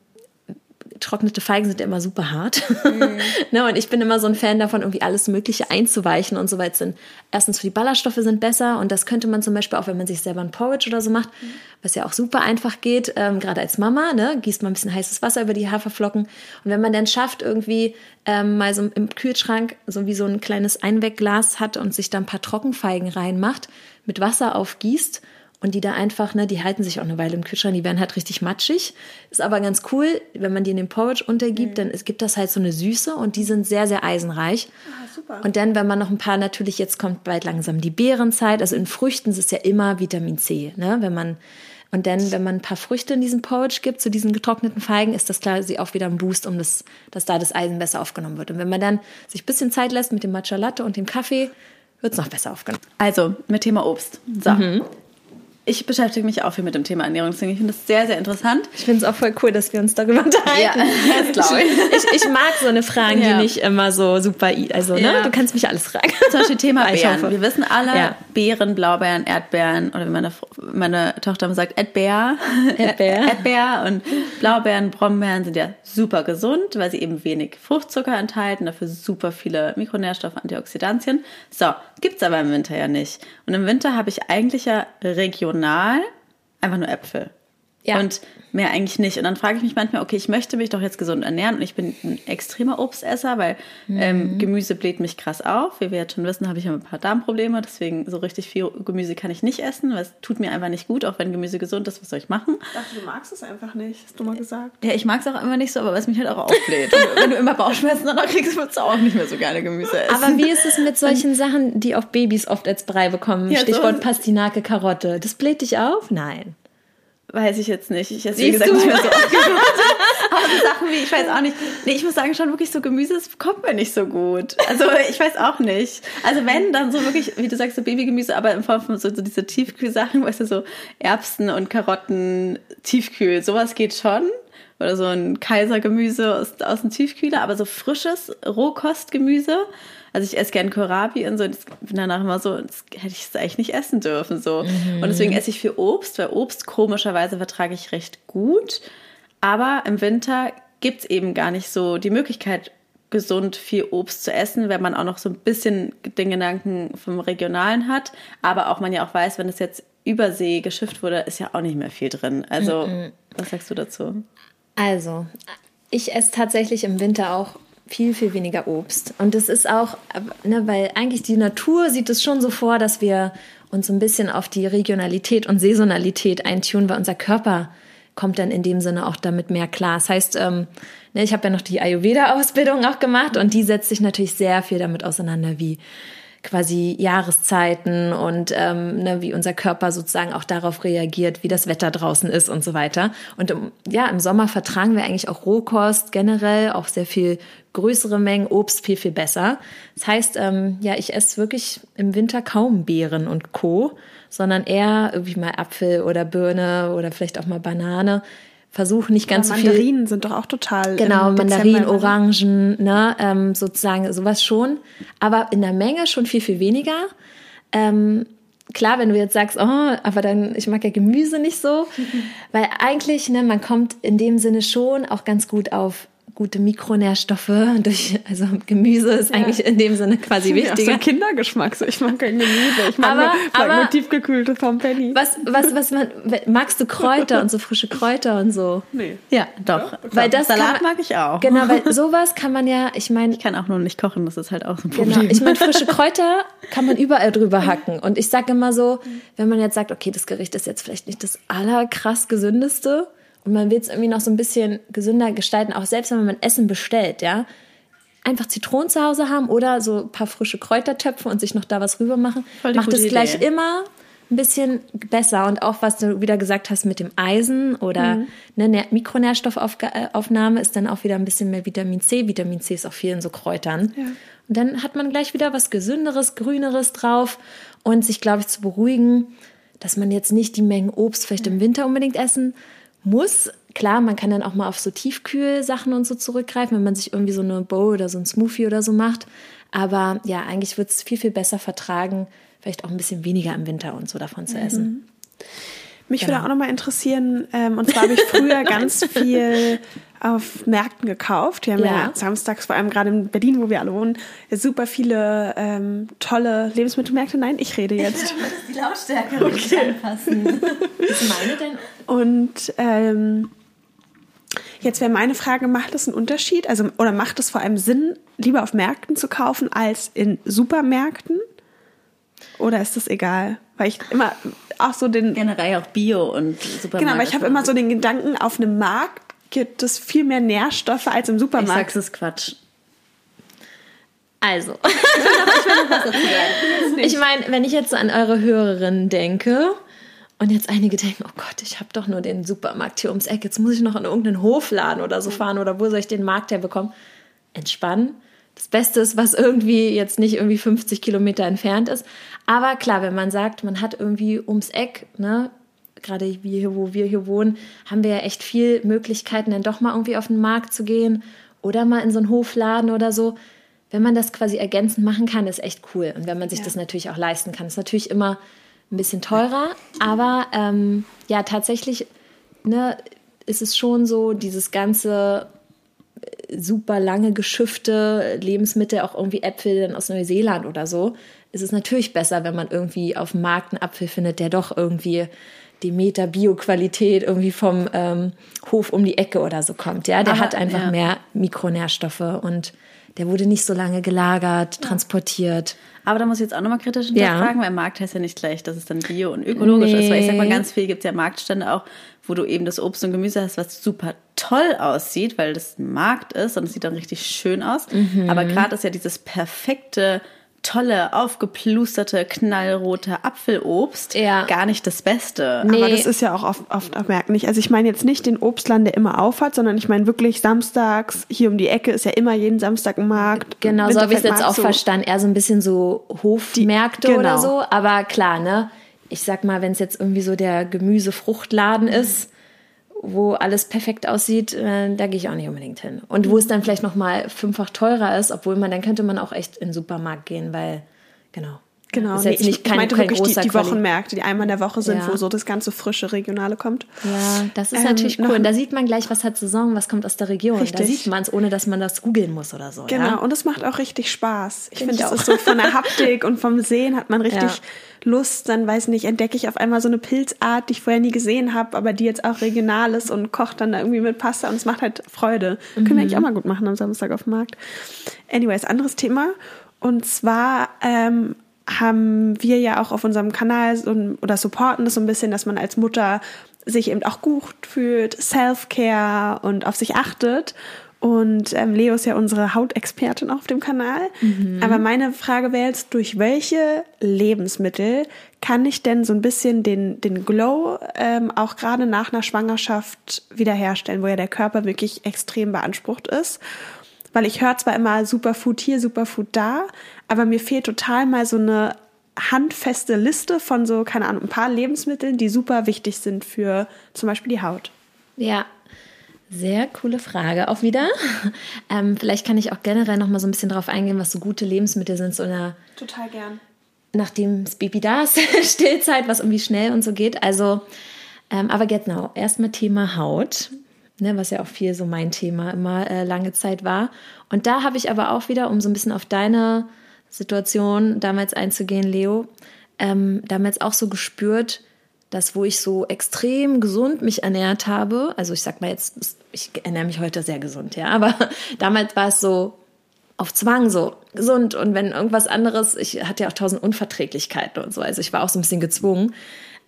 S2: getrocknete Feigen sind ja immer super hart. ne, und ich bin immer so ein Fan davon, irgendwie alles Mögliche einzuweichen und so weit sind. Erstens, die Ballaststoffe sind besser und das könnte man zum Beispiel auch, wenn man sich selber ein Porridge oder so macht, was ja auch super einfach geht, ähm, gerade als Mama, ne, gießt man ein bisschen heißes Wasser über die Haferflocken. Und wenn man dann schafft, irgendwie ähm, mal so im Kühlschrank so wie so ein kleines Einwegglas hat und sich da ein paar Trockenfeigen reinmacht, mit Wasser aufgießt und die da einfach, ne, die halten sich auch eine Weile im Kühlschrank, die werden halt richtig matschig. Ist aber ganz cool, wenn man die in den Porridge untergibt, dann es gibt das halt so eine Süße und die sind sehr, sehr eisenreich.
S1: Ah, super.
S2: Und dann, wenn man noch ein paar, natürlich, jetzt kommt bald langsam die Beerenzeit, also in Früchten ist es ja immer Vitamin C, ne, wenn man, und dann, wenn man ein paar Früchte in diesen Porridge gibt, zu diesen getrockneten Feigen, ist das klar, sie auch wieder ein Boost, um das, dass da das Eisen besser aufgenommen wird. Und wenn man dann sich ein bisschen Zeit lässt mit dem Matcha Latte und dem Kaffee, wird es noch besser aufgenommen.
S3: Also, mit Thema Obst. So. Ich beschäftige mich auch viel mit dem Thema Ernährung, deswegen ich finde das sehr, sehr interessant.
S2: Ich finde es auch voll cool, dass wir uns darüber unterhalten.
S3: Ja, das glaube ich.
S2: ich. Ich mag so eine Fragen,
S3: Ja.
S2: die nicht immer so super, also ne,
S3: Ja.
S2: du kannst mich alles fragen.
S3: Zum Beispiel Thema Beeren. Wir wissen alle,
S2: Ja.
S3: Beeren, Blaubeeren, Erdbeeren oder wie meine, meine Tochter immer sagt, Erdbeer.
S2: Erdbeer.
S3: Erdbeer und Blaubeeren, Brombeeren sind ja super gesund, weil sie eben wenig Fruchtzucker enthalten, dafür super viele Mikronährstoffe, Antioxidantien. So, gibt's aber im Winter ja nicht. Und im Winter habe ich eigentlich ja regional einfach nur Äpfel.
S2: Ja.
S3: Und mehr eigentlich nicht. Und dann frage ich mich manchmal, okay, ich möchte mich doch jetzt gesund ernähren und ich bin ein extremer Obstesser, weil ähm, Gemüse bläht mich krass auf. Wie wir jetzt schon wissen, habe ich ja ein paar Darmprobleme, deswegen so richtig viel Gemüse kann ich nicht essen, weil es tut mir einfach nicht gut, auch wenn Gemüse gesund ist, was soll ich machen?
S1: Ich dachte, du magst es einfach nicht, hast du mal gesagt.
S3: Ja, ich mag es auch immer nicht so, aber was mich halt auch aufbläht. Und wenn du immer Bauchschmerzen danach kriegst, würdest du auch nicht mehr so gerne Gemüse essen.
S2: Aber wie ist es mit solchen Sachen, die auch Babys oft als Brei bekommen?
S3: Ja, so-
S2: Stichwort Pastinake, Karotte. Das bläht dich auf? Nein.
S3: Weiß ich jetzt nicht. Ich esse, wie gesagt, nicht mehr so oft Aber so Sachen wie, ich weiß auch nicht. Nee, ich muss sagen, schon wirklich so Gemüse, das bekommt man nicht so gut. Also ich weiß auch nicht. Also wenn, dann so wirklich, wie du sagst, so Babygemüse, aber in Form von so, so diese Tiefkühlsachen, weißt du, so Erbsen und Karotten, Tiefkühl, sowas geht schon. Oder so ein Kaisergemüse aus, aus dem Tiefkühler, aber so frisches Rohkostgemüse. Also ich esse gern Kohlrabi und so. Und ich bin danach immer so, das hätte ich es eigentlich nicht essen dürfen. So. Mhm. Und deswegen esse ich viel Obst, weil Obst komischerweise vertrage ich recht gut. Aber im Winter gibt es eben gar nicht so die Möglichkeit, gesund viel Obst zu essen, wenn man auch noch so ein bisschen den Gedanken vom Regionalen hat. Aber auch man ja auch weiß, wenn es jetzt übersee geschifft wurde, ist ja auch nicht mehr viel drin. Also, mhm. was sagst du dazu?
S2: Also, ich esse tatsächlich im Winter auch viel, viel weniger Obst. Und das ist auch, ne, weil eigentlich die Natur sieht es schon so vor, dass wir uns ein bisschen auf die Regionalität und Saisonalität eintun, weil unser Körper kommt dann in dem Sinne auch damit mehr klar. Das heißt, ähm, ne, ich habe ja noch die Ayurveda-Ausbildung auch gemacht und die setzt sich natürlich sehr viel damit auseinander, wie quasi Jahreszeiten und ähm, ne, wie unser Körper sozusagen auch darauf reagiert, wie das Wetter draußen ist und so weiter. Und im, ja, im Sommer vertragen wir eigentlich auch Rohkost generell, auch sehr viel größere Mengen Obst viel, viel besser. Das heißt, ähm, ja, ich esse wirklich im Winter kaum Beeren und Co., sondern eher irgendwie mal Apfel oder Birne oder vielleicht auch mal Banane versuche nicht ganz
S1: ja,
S2: so viel.
S1: Mandarinen sind doch auch total.
S2: Genau, Mandarinen, Orangen, ne, ähm, sozusagen sowas schon. Aber in der Menge schon viel, viel weniger. Ähm, klar, wenn du jetzt sagst, oh, aber dann, ich mag ja Gemüse nicht so, weil eigentlich, ne, man kommt in dem Sinne schon auch ganz gut auf gute Mikronährstoffe durch, also Gemüse ist ja. eigentlich in dem Sinne quasi wichtiger.
S1: Ja, so Kindergeschmack, so ich mag kein Gemüse, ich mag, aber, nur, mag aber, nur tiefgekühlte vom Penny.
S2: Was, was, was man, magst du Kräuter und so frische Kräuter und so?
S3: Nee.
S2: Ja,
S3: doch.
S2: Weil das
S3: Salat man, mag ich auch.
S2: Genau, weil sowas kann man ja, ich meine.
S3: Ich kann auch nur nicht kochen, das ist halt auch so ein
S2: genau. Problem. Genau, ich meine, frische Kräuter kann man überall drüber hacken. Und ich sage immer so, wenn man jetzt sagt, okay, das Gericht ist jetzt vielleicht nicht das allerkrass gesündeste, und man will es irgendwie noch so ein bisschen gesünder gestalten, auch selbst wenn man Essen bestellt, ja. Einfach Zitronen zu Hause haben oder so ein paar frische Kräutertöpfe und sich noch da was rüber machen, macht es gleich Idee. immer ein bisschen besser. Und auch was du wieder gesagt hast mit dem Eisen oder mhm. ne, Mikronährstoffaufnahme ist dann auch wieder ein bisschen mehr Vitamin C. Vitamin C ist auch viel in so Kräutern. Ja. Und dann hat man gleich wieder was Gesünderes, Grüneres drauf und sich, glaube ich, zu beruhigen, dass man jetzt nicht die Mengen Obst vielleicht im Winter unbedingt essen muss. Klar, man kann dann auch mal auf so Tiefkühlsachen und so zurückgreifen, wenn man sich irgendwie so eine Bowl oder so ein Smoothie oder so macht. Aber ja, eigentlich wird es viel, viel besser vertragen, vielleicht auch ein bisschen weniger im Winter und so davon zu essen. Mhm.
S1: Mich genau. würde auch nochmal interessieren, ähm, und zwar habe ich früher ganz viel auf Märkten gekauft. Wir haben ja. ja. samstags, vor allem gerade in Berlin, wo wir alle wohnen, super viele ähm, tolle Lebensmittelmärkte. Nein, ich rede jetzt.
S3: die Lautstärke okay. anpassen. Was meine denn?
S1: Und ähm, jetzt wäre meine Frage, macht es einen Unterschied? Also, oder macht es vor allem Sinn, lieber auf Märkten zu kaufen als in Supermärkten? Oder ist das egal? Weil ich immer auch so den.
S3: Generell auch Bio und Supermarkt.
S1: Genau, aber ich habe immer so den Gedanken, auf einem Markt gibt es viel mehr Nährstoffe als im Supermarkt.
S3: Ich sag's ist Quatsch.
S2: Also, ich meine, wenn ich jetzt an eure Hörerinnen denke und jetzt einige denken, oh Gott, ich habe doch nur den Supermarkt hier ums Eck, jetzt muss ich noch in irgendeinen Hofladen oder so fahren oder wo soll ich den Markt herbekommen? Entspannen. Das Beste ist, was irgendwie jetzt nicht irgendwie 50 Kilometer entfernt ist. Aber klar, wenn man sagt, man hat irgendwie ums Eck, ne, gerade hier, wo wir hier wohnen, haben wir ja echt viel Möglichkeiten, dann doch mal irgendwie auf den Markt zu gehen oder mal in so einen Hofladen oder so. Wenn man das quasi ergänzend machen kann, ist echt cool. Und wenn man sich ja. das natürlich auch leisten kann, ist natürlich immer ein bisschen teurer, aber ähm, ja, tatsächlich ne, ist es schon so, dieses ganze äh, super lange geschiffte Lebensmittel, auch irgendwie Äpfel dann aus Neuseeland oder so, ist es natürlich besser, wenn man irgendwie auf dem Markt einen Apfel findet, der doch irgendwie Demeter Bio-Qualität irgendwie vom ähm, Hof um die Ecke oder so kommt. Ja, der Aber, hat einfach ja. mehr Mikronährstoffe und der wurde nicht so lange gelagert, ja. transportiert.
S3: Aber da muss ich jetzt auch nochmal kritisch hinterfragen, ja. weil Markt heißt ja nicht gleich, dass es dann bio und ökologisch nee. ist. Weil ich sag mal, ganz viel gibt es ja Marktstände auch, wo du eben das Obst und Gemüse hast, was super toll aussieht, weil das ein Markt ist und es sieht dann richtig schön aus. Mhm. Aber gerade ist ja dieses perfekte tolle, aufgeplusterte, knallrote Apfelobst
S2: Ja.
S3: gar nicht das Beste.
S2: Nee.
S1: Aber das ist ja auch oft, oft nicht. Also ich meine jetzt nicht den Obstladen, der immer aufhat, sondern ich meine wirklich samstags, hier um die Ecke ist ja immer jeden Samstag ein Markt.
S2: Genau, so habe ich es jetzt auch
S1: so.
S2: verstanden. Eher so ein bisschen so Hofmärkte
S1: Die-
S2: oder
S1: genau.
S2: so. Aber klar, ne? Ich sag mal, wenn es jetzt irgendwie so der Gemüse-Fruchtladen ist, wo alles perfekt aussieht, äh, da gehe ich auch nicht unbedingt hin. Und wo es dann vielleicht noch mal fünffach teurer ist, obwohl man, dann könnte man auch echt in den Supermarkt gehen, weil, genau.
S1: Genau,
S2: Ist
S1: nee,
S2: jetzt
S1: ich,
S2: nicht
S1: ich
S2: kein,
S1: meinte
S2: kein
S1: wirklich die, die Wochenmärkte, die einmal in der Woche sind,
S2: Ja.
S1: wo so das ganze frische Regionale kommt.
S2: Ja, das ist
S1: Ähm,
S2: natürlich cool. Und da sieht man gleich, was hat Saison, was kommt aus der Region. Da
S1: Richtig.
S2: sieht man es, ohne dass man das googeln muss oder so.
S1: Genau,
S2: Ja?
S1: und es macht auch richtig Spaß. Ich
S2: Find
S1: finde,
S2: ich
S1: das
S2: auch.
S1: ist so von der Haptik und vom Sehen hat man richtig
S2: Ja.
S1: Lust. Dann weiß nicht, entdecke ich auf einmal so eine Pilzart, die ich vorher nie gesehen habe, aber die jetzt auch regional ist und kocht dann da irgendwie mit Pasta und es macht halt Freude. Können
S2: Mhm.
S1: wir eigentlich auch mal gut machen am Samstag auf dem Markt. Anyways, anderes Thema. Und zwar ähm, haben wir ja auch auf unserem Kanal so oder supporten das so ein bisschen, dass man als Mutter sich eben auch gut fühlt, Self-Care und auf sich achtet. Und ähm, Leo ist ja unsere Hautexpertin auf dem Kanal. Aber meine Frage wäre jetzt, durch welche Lebensmittel kann ich denn so ein bisschen den, den Glow ähm, auch gerade nach einer Schwangerschaft wiederherstellen, wo ja der Körper wirklich extrem beansprucht ist? Weil ich höre zwar immer Superfood hier, Superfood da, aber mir fehlt total mal so eine handfeste Liste von so, keine Ahnung, ein paar Lebensmitteln, die super wichtig sind für zum Beispiel die Haut.
S2: Ja, sehr coole Frage auch wieder. Ähm, vielleicht kann ich auch generell noch mal so ein bisschen drauf eingehen, was so gute Lebensmittel sind, so in der,
S1: Total gern.
S2: nachdem das Baby da ist, Stillzeit, was irgendwie schnell und so geht. Also, ähm, aber genau, erstmal Thema Haut, ne, was ja auch viel so mein Thema immer äh, lange Zeit war. Und da habe ich aber auch wieder, um so ein bisschen auf deine Situation damals einzugehen, Leo, ähm, damals auch so gespürt, dass wo ich so extrem gesund mich ernährt habe, also ich sag mal jetzt, ich ernähre mich heute sehr gesund, ja, aber damals war es so auf Zwang so gesund und wenn irgendwas anderes, ich hatte ja auch tausend Unverträglichkeiten und so, also ich war auch so ein bisschen gezwungen,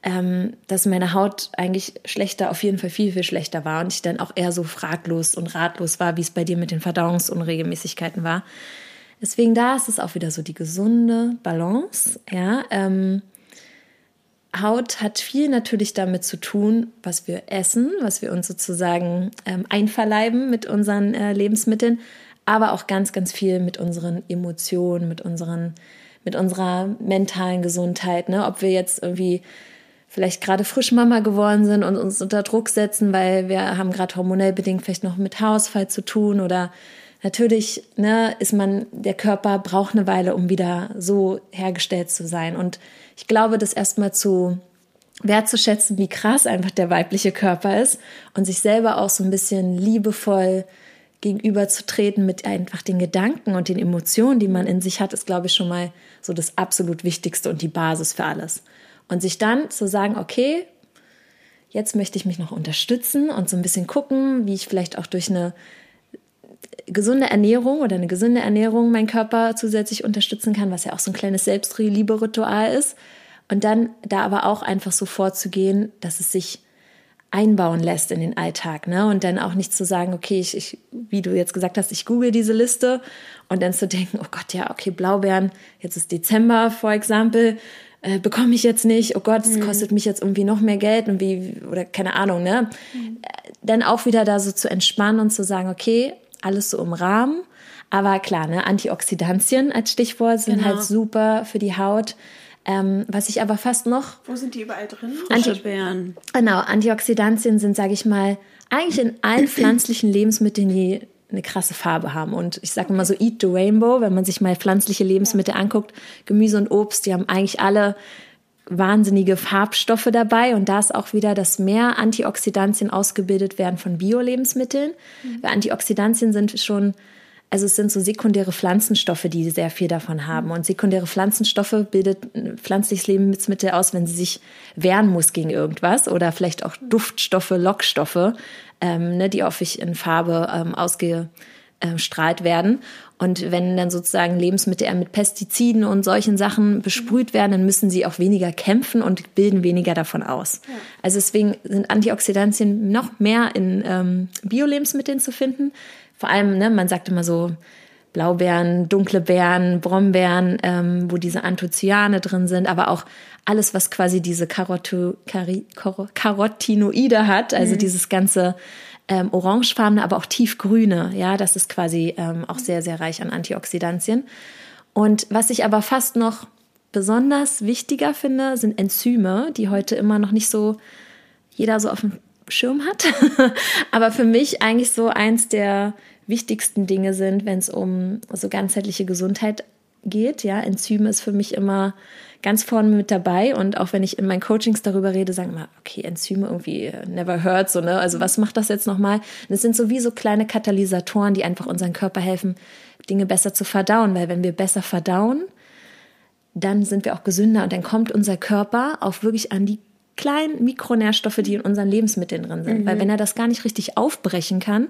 S2: ähm, dass meine Haut eigentlich schlechter, auf jeden Fall viel, viel schlechter war und ich dann auch eher so fraglos und ratlos war, wie es bei dir mit den Verdauungsunregelmäßigkeiten war. Deswegen da ist es auch wieder so die gesunde Balance, ja. Ähm, Haut hat viel natürlich damit zu tun, was wir essen, was wir uns sozusagen ähm, einverleiben mit unseren äh, Lebensmitteln, aber auch ganz, ganz viel mit unseren Emotionen, mit unseren, mit unserer mentalen Gesundheit. Ne? Ob wir jetzt irgendwie vielleicht gerade frisch Mama geworden sind und uns unter Druck setzen, weil wir haben gerade hormonell bedingt vielleicht noch mit Haarausfall zu tun oder natürlich ne, ist man, der Körper braucht eine Weile, um wieder so hergestellt zu sein. Und ich glaube, das erstmal zu wertzuschätzen, wie krass einfach der weibliche Körper ist und sich selber auch so ein bisschen liebevoll gegenüberzutreten mit einfach den Gedanken und den Emotionen, die man in sich hat, ist, glaube ich, schon mal so das absolut Wichtigste und die Basis für alles. Und sich dann zu sagen, okay, jetzt möchte ich mich noch unterstützen und so ein bisschen gucken, wie ich vielleicht auch durch eine gesunde Ernährung oder eine gesunde Ernährung meinen Körper zusätzlich unterstützen kann, was ja auch so ein kleines Selbstliebe-Ritual ist. Und dann da aber auch einfach so vorzugehen, dass es sich einbauen lässt in den Alltag, ne? Und dann auch nicht zu sagen, okay, ich, ich, wie du jetzt gesagt hast, ich google diese Liste und dann zu denken, oh Gott, ja, okay, Blaubeeren, jetzt ist Dezember, for example, äh, bekomme ich jetzt nicht, oh Gott, es kostet mich jetzt irgendwie noch mehr Geld und wie, oder keine Ahnung, ne? Äh, Dann auch wieder da so zu entspannen und zu sagen, okay, alles so im Rahmen. Aber klar, ne, Antioxidantien als Stichwort sind
S1: Genau.
S2: halt super für die Haut. Ähm, was ich aber fast noch
S1: Wo sind die überall drin?
S3: Frische Beeren.
S2: Genau, Antioxidantien sind, sage ich mal, eigentlich in allen pflanzlichen Lebensmitteln, die eine krasse Farbe haben. Und ich sage immer so, eat the rainbow, wenn man sich mal pflanzliche Lebensmittel anguckt, Gemüse und Obst, die haben eigentlich alle wahnsinnige Farbstoffe dabei. Und da ist auch wieder, dass mehr Antioxidantien ausgebildet werden von Bio-Lebensmitteln. Weil Antioxidantien sind schon also es sind so sekundäre Pflanzenstoffe, die sehr viel davon haben. Und sekundäre Pflanzenstoffe bildet ein pflanzliches Lebensmittel aus, wenn sie sich wehren muss gegen irgendwas oder vielleicht auch Duftstoffe, Lockstoffe, ähm, ne, die häufig in Farbe ähm, ausgestrahlt werden. Und wenn dann sozusagen Lebensmittel eher mit Pestiziden und solchen Sachen besprüht werden, dann müssen sie auch weniger kämpfen und bilden weniger davon aus. Also deswegen sind Antioxidantien noch mehr in ähm, Bio-Lebensmitteln zu finden. Vor allem, ne, man sagt immer so, Blaubeeren, dunkle Beeren, Brombeeren, ähm, wo diese Anthocyane drin sind, aber auch alles, was quasi diese Karoto, Kari, Carotinoide hat, also mhm. dieses ganze ähm, orangefarbene, aber auch tiefgrüne. Ja, das ist quasi ähm, auch sehr, sehr reich an Antioxidantien. Und was ich aber fast noch besonders wichtiger finde, sind Enzyme, die heute immer noch nicht so jeder so auf dem Schirm hat. aber für mich eigentlich so eins der wichtigsten Dinge sind, wenn es um so ganzheitliche Gesundheit geht. Ja, Enzyme ist für mich immer ganz vorne mit dabei und auch wenn ich in meinen Coachings darüber rede, sagen wir, okay, Enzyme irgendwie never heard, so, ne? Also was macht das jetzt nochmal? Das sind so wie so kleine Katalysatoren, die einfach unseren Körper helfen, Dinge besser zu verdauen, weil wenn wir besser verdauen, dann sind wir auch gesünder und dann kommt unser Körper auch wirklich an die kleinen Mikronährstoffe, die in unseren Lebensmitteln drin sind. Mhm. Weil wenn er das gar nicht richtig aufbrechen kann,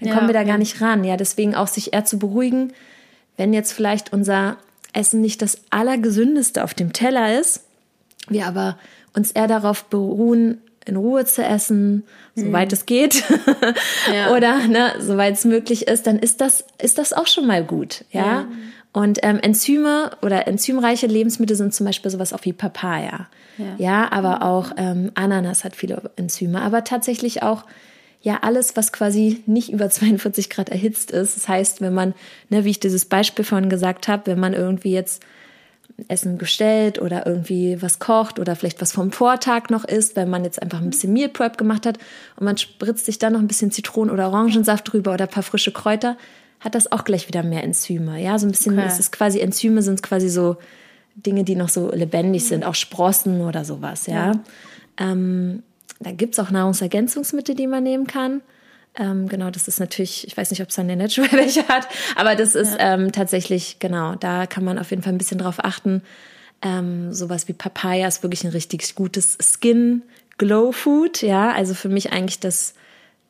S2: dann ja, kommen wir da gar nicht ran. Ja, deswegen auch sich eher zu beruhigen, wenn jetzt vielleicht unser Essen nicht das Allergesündeste auf dem Teller ist, wir aber uns eher darauf beruhen, in Ruhe zu essen, soweit mhm. es geht, ja. oder ne, soweit es möglich ist, dann ist das, ist das auch schon mal gut, ja. ja. Und ähm, Enzyme oder enzymreiche Lebensmittel sind zum Beispiel sowas auch wie Papaya, ja, ja aber auch ähm, Ananas hat viele Enzyme, aber tatsächlich auch ja alles, was quasi nicht über 42 Grad erhitzt ist. Das heißt, wenn man, ne, wie ich dieses Beispiel vorhin gesagt habe, wenn man irgendwie jetzt Essen gestellt oder irgendwie was kocht oder vielleicht was vom Vortag noch isst, wenn man jetzt einfach ein bisschen Meal Prep gemacht hat und man spritzt sich dann noch ein bisschen Zitronen- oder Orangensaft drüber oder ein paar frische Kräuter, hat das auch gleich wieder mehr Enzyme. Ja, so ein bisschen okay. ist es quasi, Enzyme sind quasi so Dinge, die noch so lebendig sind, auch Sprossen oder sowas, ja. ja. Ähm, da gibt es auch Nahrungsergänzungsmittel, die man nehmen kann. Ähm, genau, das ist natürlich, ich weiß nicht, ob Sunday Natural welche hat, aber das ist ja. ähm, tatsächlich, genau, da kann man auf jeden Fall ein bisschen drauf achten. Ähm, sowas wie Papaya ist wirklich ein richtig gutes Skin Glow Food, ja, also für mich eigentlich das,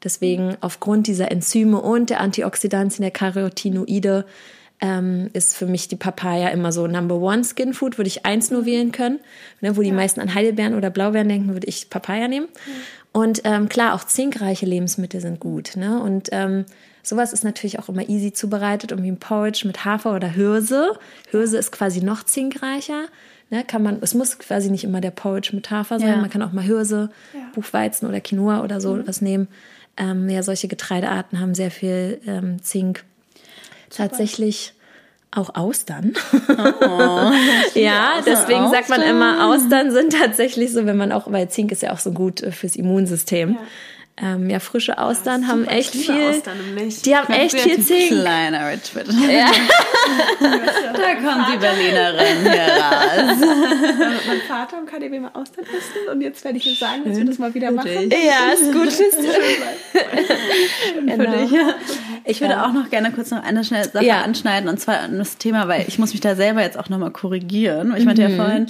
S2: deswegen aufgrund dieser Enzyme und der Antioxidantien, der Carotinoide, ähm, ist für mich die Papaya immer so Number One Skin Food, würde ich eins nur wählen können. Ne, wo die ja. meisten an Heidelbeeren oder Blaubeeren denken, würde ich Papaya nehmen. Ja. Und ähm, klar, auch zinkreiche Lebensmittel sind gut. Ne? Und ähm, sowas ist natürlich auch immer easy zubereitet, irgendwie ein Porridge mit Hafer oder Hirse. Hirse ist quasi noch zinkreicher. Ne? Kann man, es muss quasi nicht immer der Porridge mit Hafer sein. Ja. Man kann auch mal Hirse, Buchweizen oder Quinoa oder so mhm. was nehmen. Ähm, ja, solche Getreidearten haben sehr viel ähm, Zink tatsächlich auch Austern. Oh, ja, deswegen Austern. sagt man immer, Austern sind tatsächlich so, wenn man auch, weil Zink ist ja auch so gut äh, fürs Immunsystem. Ja. Ähm, ja, frische Austern ja, haben echt viel. Die haben echt viel Zink. Kleiner Richard. Ja.
S3: da kommt die Berlinerin hier raus.
S1: mein Vater im KDW mal Austern essen und jetzt werde ich ihm sagen, dass wir das mal wieder machen.
S2: Ja, ist gut.
S3: genau. Ich würde auch noch gerne kurz noch eine schnelle Sache ja. anschneiden und zwar das Thema, weil ich muss mich da selber jetzt auch nochmal korrigieren. Ich meinte mhm. ja vorhin,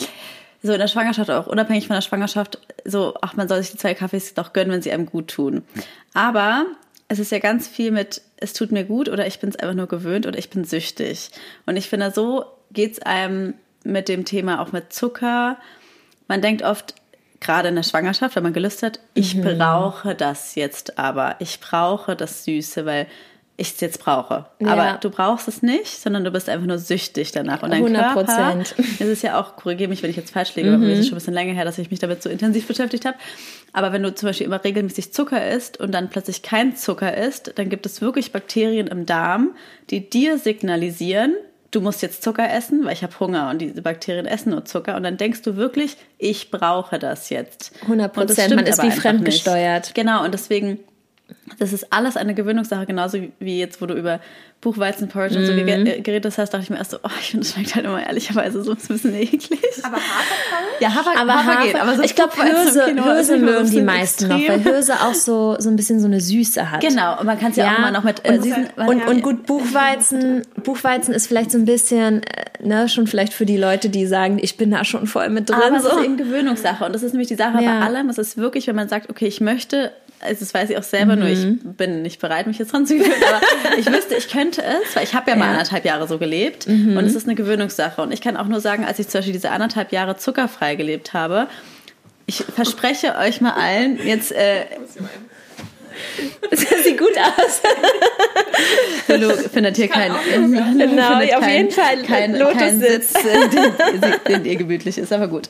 S3: so in der Schwangerschaft auch unabhängig von der Schwangerschaft, so, ach, man soll sich die zwei Kaffees doch gönnen, wenn sie einem gut tun. Aber es ist ja ganz viel mit, es tut mir gut oder ich bin es einfach nur gewöhnt oder ich bin süchtig. Und ich finde, so geht es einem mit dem Thema auch mit Zucker. Man denkt oft, gerade in der Schwangerschaft, wenn man gelüstet hat, ich mhm. brauche das jetzt aber. Ich brauche das Süße, weil ich es jetzt brauche. Ja. Aber du brauchst es nicht, sondern du bist einfach nur süchtig danach. Und dein 100 Körper, es ist ja auch, korrigiere mich, wenn ich jetzt falsch liege, mhm. weil es ist schon ein bisschen länger her, dass ich mich damit so intensiv beschäftigt habe. Aber wenn du zum Beispiel immer regelmäßig Zucker isst und dann plötzlich kein Zucker isst, dann gibt es wirklich Bakterien im Darm, die dir signalisieren, du musst jetzt Zucker essen, weil ich habe Hunger und diese Bakterien essen nur Zucker. Und dann denkst du wirklich, ich brauche das jetzt.
S2: 100 Prozent, man ist wie fremdgesteuert.
S3: Genau, und deswegen das ist alles eine Gewöhnungssache, genauso wie jetzt, wo du über Buchweizenporridge mm. und so mhm. äh, geredet hast, dachte ich mir erst so, oh, ich finde, das schmeckt halt immer ehrlicherweise so ein bisschen eklig.
S1: Aber Haferporridge?
S2: Ja, Hafer, aber Hafer, Hafer geht. Aber so ich glaube, Hirse, Hirse mögen die meisten extrem. noch, weil Hirse auch so, so ein bisschen so eine Süße hat.
S3: Genau, und man kann es ja, ja, auch mal noch mit... Äh,
S2: und, diesen, und, und, gut, Buchweizen, Buchweizen ist vielleicht so ein bisschen, äh, ne, schon vielleicht für die Leute, die sagen, ich bin da schon voll mit drin.
S3: Aber so. es ist eben Gewöhnungssache und das ist nämlich die Sache ja. bei allem, es ist wirklich, wenn man sagt, okay, ich möchte also das weiß ich auch selber, mhm. nur ich mhm. bin nicht bereit, mich jetzt dran zu gewöhnen. Aber ich wüsste, ich könnte es, weil ich habe ja mal anderthalb Jahre so gelebt mhm. und es ist eine Gewöhnungssache. Und ich kann auch nur sagen, als ich zum Beispiel diese anderthalb Jahre zuckerfrei gelebt habe, ich verspreche euch mal allen, jetzt äh,
S2: Das sieht gut aus.
S3: Lulu findet hier keinen.
S2: Genau,
S3: findet
S2: auf jeden Fall
S3: kein,
S2: Lotus
S3: kein
S2: Sitz.
S3: Den, den, ihr gemütlich ist, aber gut.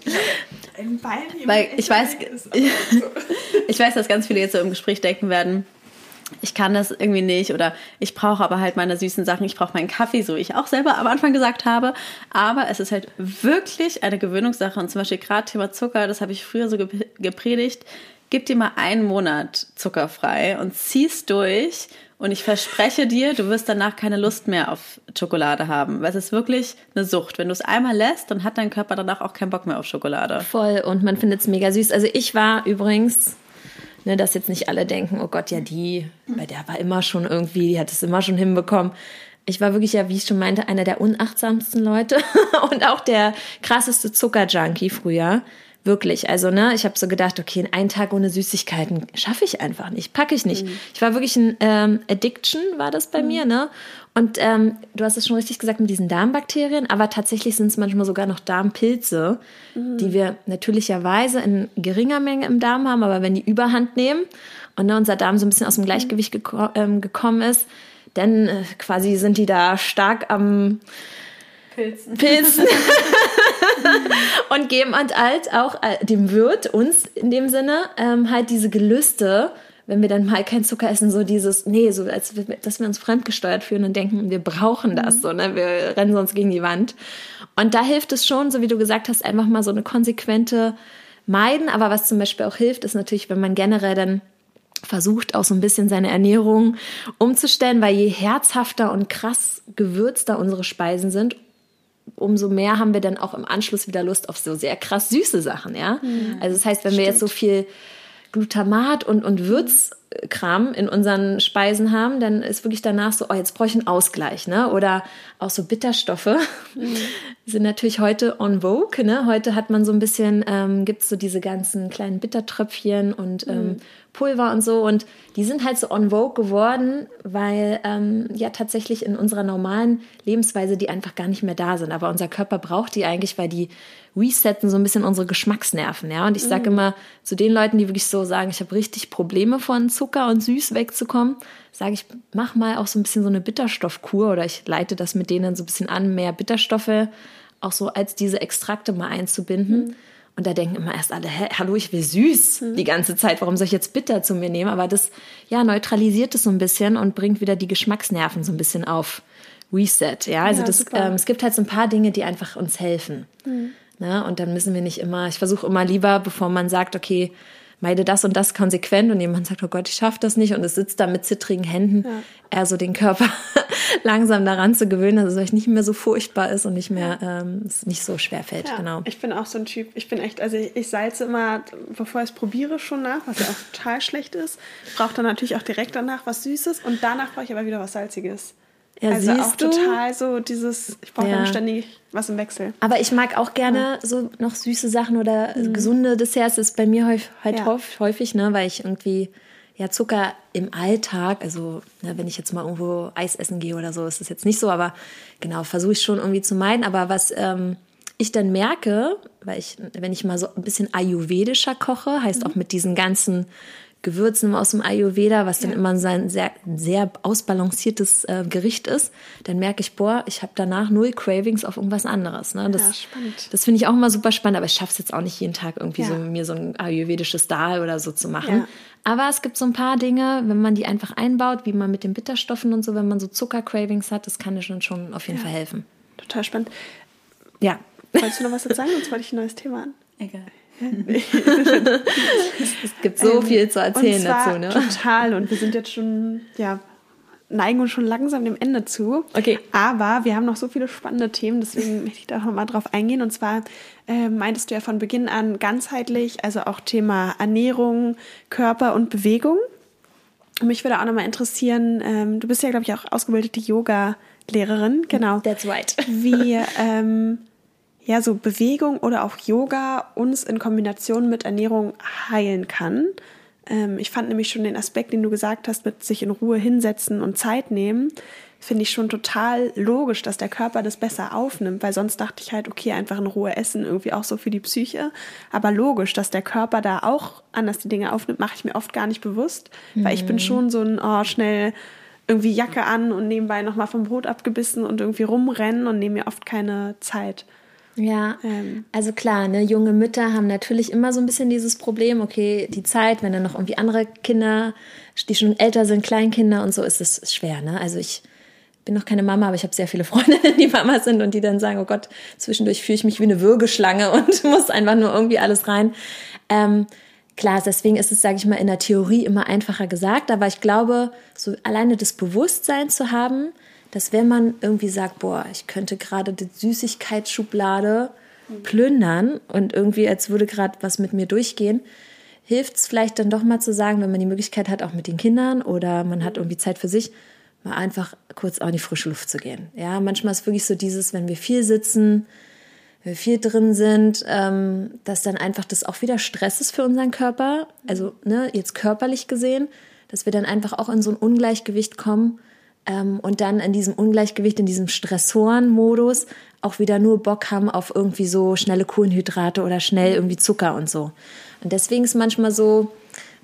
S1: Ein Bein
S3: Weil ich weiß, ich weiß, dass ganz viele jetzt so im Gespräch denken werden, ich kann das irgendwie nicht oder ich brauche aber halt meine süßen Sachen, ich brauche meinen Kaffee, so wie ich auch selber am Anfang gesagt habe. Aber es ist halt wirklich eine Gewöhnungssache und zum Beispiel gerade Thema Zucker, das habe ich früher so gep- gepredigt. Gib dir mal einen Monat zuckerfrei und zieh's durch und ich verspreche dir, du wirst danach keine Lust mehr auf Schokolade haben, weil es ist wirklich eine Sucht. Wenn du es einmal lässt, dann hat dein Körper danach auch keinen Bock mehr auf Schokolade.
S2: Voll und man findet es mega süß. Also ich war übrigens, ne, dass jetzt nicht alle denken, oh Gott, ja die, bei der war immer schon irgendwie, die hat es immer schon hinbekommen. Ich war wirklich ja, wie ich schon meinte, einer der unachtsamsten Leute und auch der krasseste Zuckerjunkie früher. Wirklich, also ne, ich habe so gedacht, okay, einen Tag ohne Süßigkeiten schaffe ich einfach nicht, packe ich nicht. Ich war wirklich ein ähm, Addiction, war das bei mir, ne? Und ähm, du hast es schon richtig gesagt mit diesen Darmbakterien, aber tatsächlich sind es manchmal sogar noch Darmpilze, die wir natürlicherweise in geringer Menge im Darm haben, aber wenn die Überhand nehmen und ne, unser Darm so ein bisschen aus dem Gleichgewicht geko ähm, gekommen ist, dann äh, quasi sind die da stark am
S3: Pilzen.
S2: Pilzen und geben halt halt auch äh, dem Wirt, uns in dem Sinne, ähm, halt diese Gelüste, wenn wir dann mal kein Zucker essen, so dieses, nee, so als dass wir uns fremdgesteuert fühlen und denken, wir brauchen das, so, ne, wir rennen sonst gegen die Wand. Und da hilft es schon, so wie du gesagt hast, einfach mal so eine konsequente Meiden. Aber was zum Beispiel auch hilft, ist natürlich, wenn man generell dann versucht, auch so ein bisschen seine Ernährung umzustellen, weil je herzhafter und krass gewürzter unsere Speisen sind, umso mehr haben wir dann auch im Anschluss wieder Lust auf so sehr krass süße Sachen, ja. Also das heißt, wenn wir jetzt so viel Glutamat und, und Würzkram in unseren Speisen haben, dann ist wirklich danach so, oh, jetzt brauche ich einen Ausgleich, ne? Oder auch so Bitterstoffe sind natürlich heute on vogue, ne? Heute hat man so ein bisschen, ähm, gibt's so diese ganzen kleinen Bittertröpfchen und ähm, Pulver und so und die sind halt so on vogue geworden, weil ähm, ja tatsächlich in unserer normalen Lebensweise die einfach gar nicht mehr da sind. Aber unser Körper braucht die eigentlich, weil die resetten so ein bisschen unsere Geschmacksnerven, ja. Und ich sage immer zu den Leuten, die wirklich so sagen, ich habe richtig Probleme von Zucker und Süß wegzukommen, sage ich, mach mal auch so ein bisschen so eine Bitterstoffkur oder ich leite das mit denen so ein bisschen an, mehr Bitterstoffe auch so als diese Extrakte mal einzubinden. Und da denken immer erst alle, hä, hallo, ich will süß die ganze Zeit, warum soll ich jetzt bitter zu mir nehmen? Aber das, ja, neutralisiert es so ein bisschen und bringt wieder die Geschmacksnerven so ein bisschen auf Reset, ja. Also
S1: Ja,
S2: das, ähm, es gibt halt so ein paar Dinge, die einfach uns helfen. Ne? Und dann müssen wir nicht immer, ich versuche immer lieber, bevor man sagt, okay, meide das und das konsequent und jemand sagt, oh Gott, ich schaffe das nicht und es sitzt da mit zittrigen Händen, eher so den Körper langsam daran zu gewöhnen, dass es euch nicht mehr so furchtbar ist und nicht mehr, ähm, es nicht so schwer fällt,
S1: Ja,
S2: genau.
S1: Ich bin auch so ein Typ. Ich bin echt, also ich, ich salze immer, bevor ich es probiere, schon nach, was ja auch total schlecht ist. Brauche dann natürlich auch direkt danach was Süßes und danach brauche ich aber wieder was Salziges.
S2: Ja,
S1: also
S2: siehst
S1: auch
S2: du?
S1: total so dieses, ich brauche
S2: Ja.
S1: ständig was im Wechsel.
S2: Aber ich mag auch gerne so noch süße Sachen oder gesunde Desserts. Das ist bei mir häufig, halt
S1: Mhm. Ja.
S2: häufig, häufig, ne, weil ich irgendwie ja Zucker im Alltag, also ne, wenn ich jetzt mal irgendwo Eis essen gehe oder so, ist das jetzt nicht so, aber genau, versuche ich schon irgendwie zu meiden. Aber was ähm, ich dann merke, weil ich, wenn ich mal so ein bisschen ayurvedischer koche, heißt
S1: Mhm.
S2: auch mit diesen ganzen Gewürzen aus dem Ayurveda, was dann
S1: Ja.
S2: immer sein sehr, sehr ausbalanciertes äh, Gericht ist, dann merke ich, boah, ich habe danach null Cravings auf irgendwas anderes. Ne? Das,
S1: Ja, spannend.
S2: das finde ich auch immer super spannend, aber ich schaffe es jetzt auch nicht jeden Tag irgendwie
S1: Ja.
S2: so mir so ein ayurvedisches Dal oder so zu machen.
S1: Ja.
S2: Aber es gibt so ein paar Dinge, wenn man die einfach einbaut, wie man mit den Bitterstoffen und so, wenn man so Zuckercravings hat, das kann dir schon, schon auf jeden Fall helfen.
S1: Total spannend.
S2: Ja.
S1: Wolltest du noch was dazu sagen? Sonst wollte ich ein neues Thema an.
S3: Egal.
S2: Es gibt so
S1: Ähm,
S2: viel zu erzählen dazu, ne?
S1: Total. Und wir sind jetzt schon, ja, neigen uns schon langsam dem Ende zu.
S2: Okay.
S1: Aber wir haben noch so viele spannende Themen, deswegen möchte ich da noch mal drauf eingehen. Und zwar äh, meintest du ja von Beginn an ganzheitlich, also auch Thema Ernährung, Körper und Bewegung. Und mich würde auch noch mal interessieren, ähm, du bist ja, glaube ich, auch ausgebildete Yoga-Lehrerin, genau.
S2: That's right.
S1: Wie ähm, ja so Bewegung oder auch Yoga uns in Kombination mit Ernährung heilen kann. Ähm, ich fand nämlich schon den Aspekt, den du gesagt hast, mit sich in Ruhe hinsetzen und Zeit nehmen, finde ich schon total logisch, dass der Körper das besser aufnimmt, weil sonst dachte ich halt, okay, einfach in Ruhe essen, irgendwie auch so für die Psyche. Aber logisch, dass der Körper da auch anders die Dinge aufnimmt, mache ich mir oft gar nicht bewusst, mhm. weil ich bin mhm. schon so ein, oh, schnell irgendwie Jacke an und nebenbei nochmal vom Brot abgebissen und irgendwie rumrennen und nehme mir oft keine Zeit.
S2: Ja, ähm. also klar, ne, junge Mütter haben natürlich immer so ein bisschen dieses Problem, okay, die Zeit, wenn dann noch irgendwie andere Kinder, die schon älter sind, Kleinkinder und so, ist es schwer, ne? Also ich bin noch keine Mama, aber ich habe sehr viele Freundinnen, die Mama sind und die dann sagen, oh Gott, zwischendurch fühle ich mich wie eine Würgeschlange und muss einfach nur irgendwie alles rein. Ähm, klar, deswegen ist es, sage ich mal, in der Theorie immer einfacher gesagt, aber ich glaube, so alleine das Bewusstsein zu haben, dass wenn man irgendwie sagt, boah, ich könnte gerade die Süßigkeitsschublade plündern und irgendwie als würde gerade was mit mir durchgehen, hilft es vielleicht dann doch mal zu sagen, wenn man die Möglichkeit hat, auch mit den Kindern oder man hat irgendwie Zeit für sich, mal einfach kurz auch in die frische Luft zu gehen. Ja, manchmal ist wirklich so dieses, wenn wir viel sitzen, wenn wir viel drin sind, ähm, dass dann einfach das auch wieder Stress ist für unseren Körper. Also ne, jetzt körperlich gesehen, dass wir dann einfach auch in so ein Ungleichgewicht kommen ähm, und dann in diesem Ungleichgewicht, in diesem Stressoren-Modus auch wieder nur Bock haben auf irgendwie so schnelle Kohlenhydrate oder schnell irgendwie Zucker und so. Und deswegen ist manchmal so,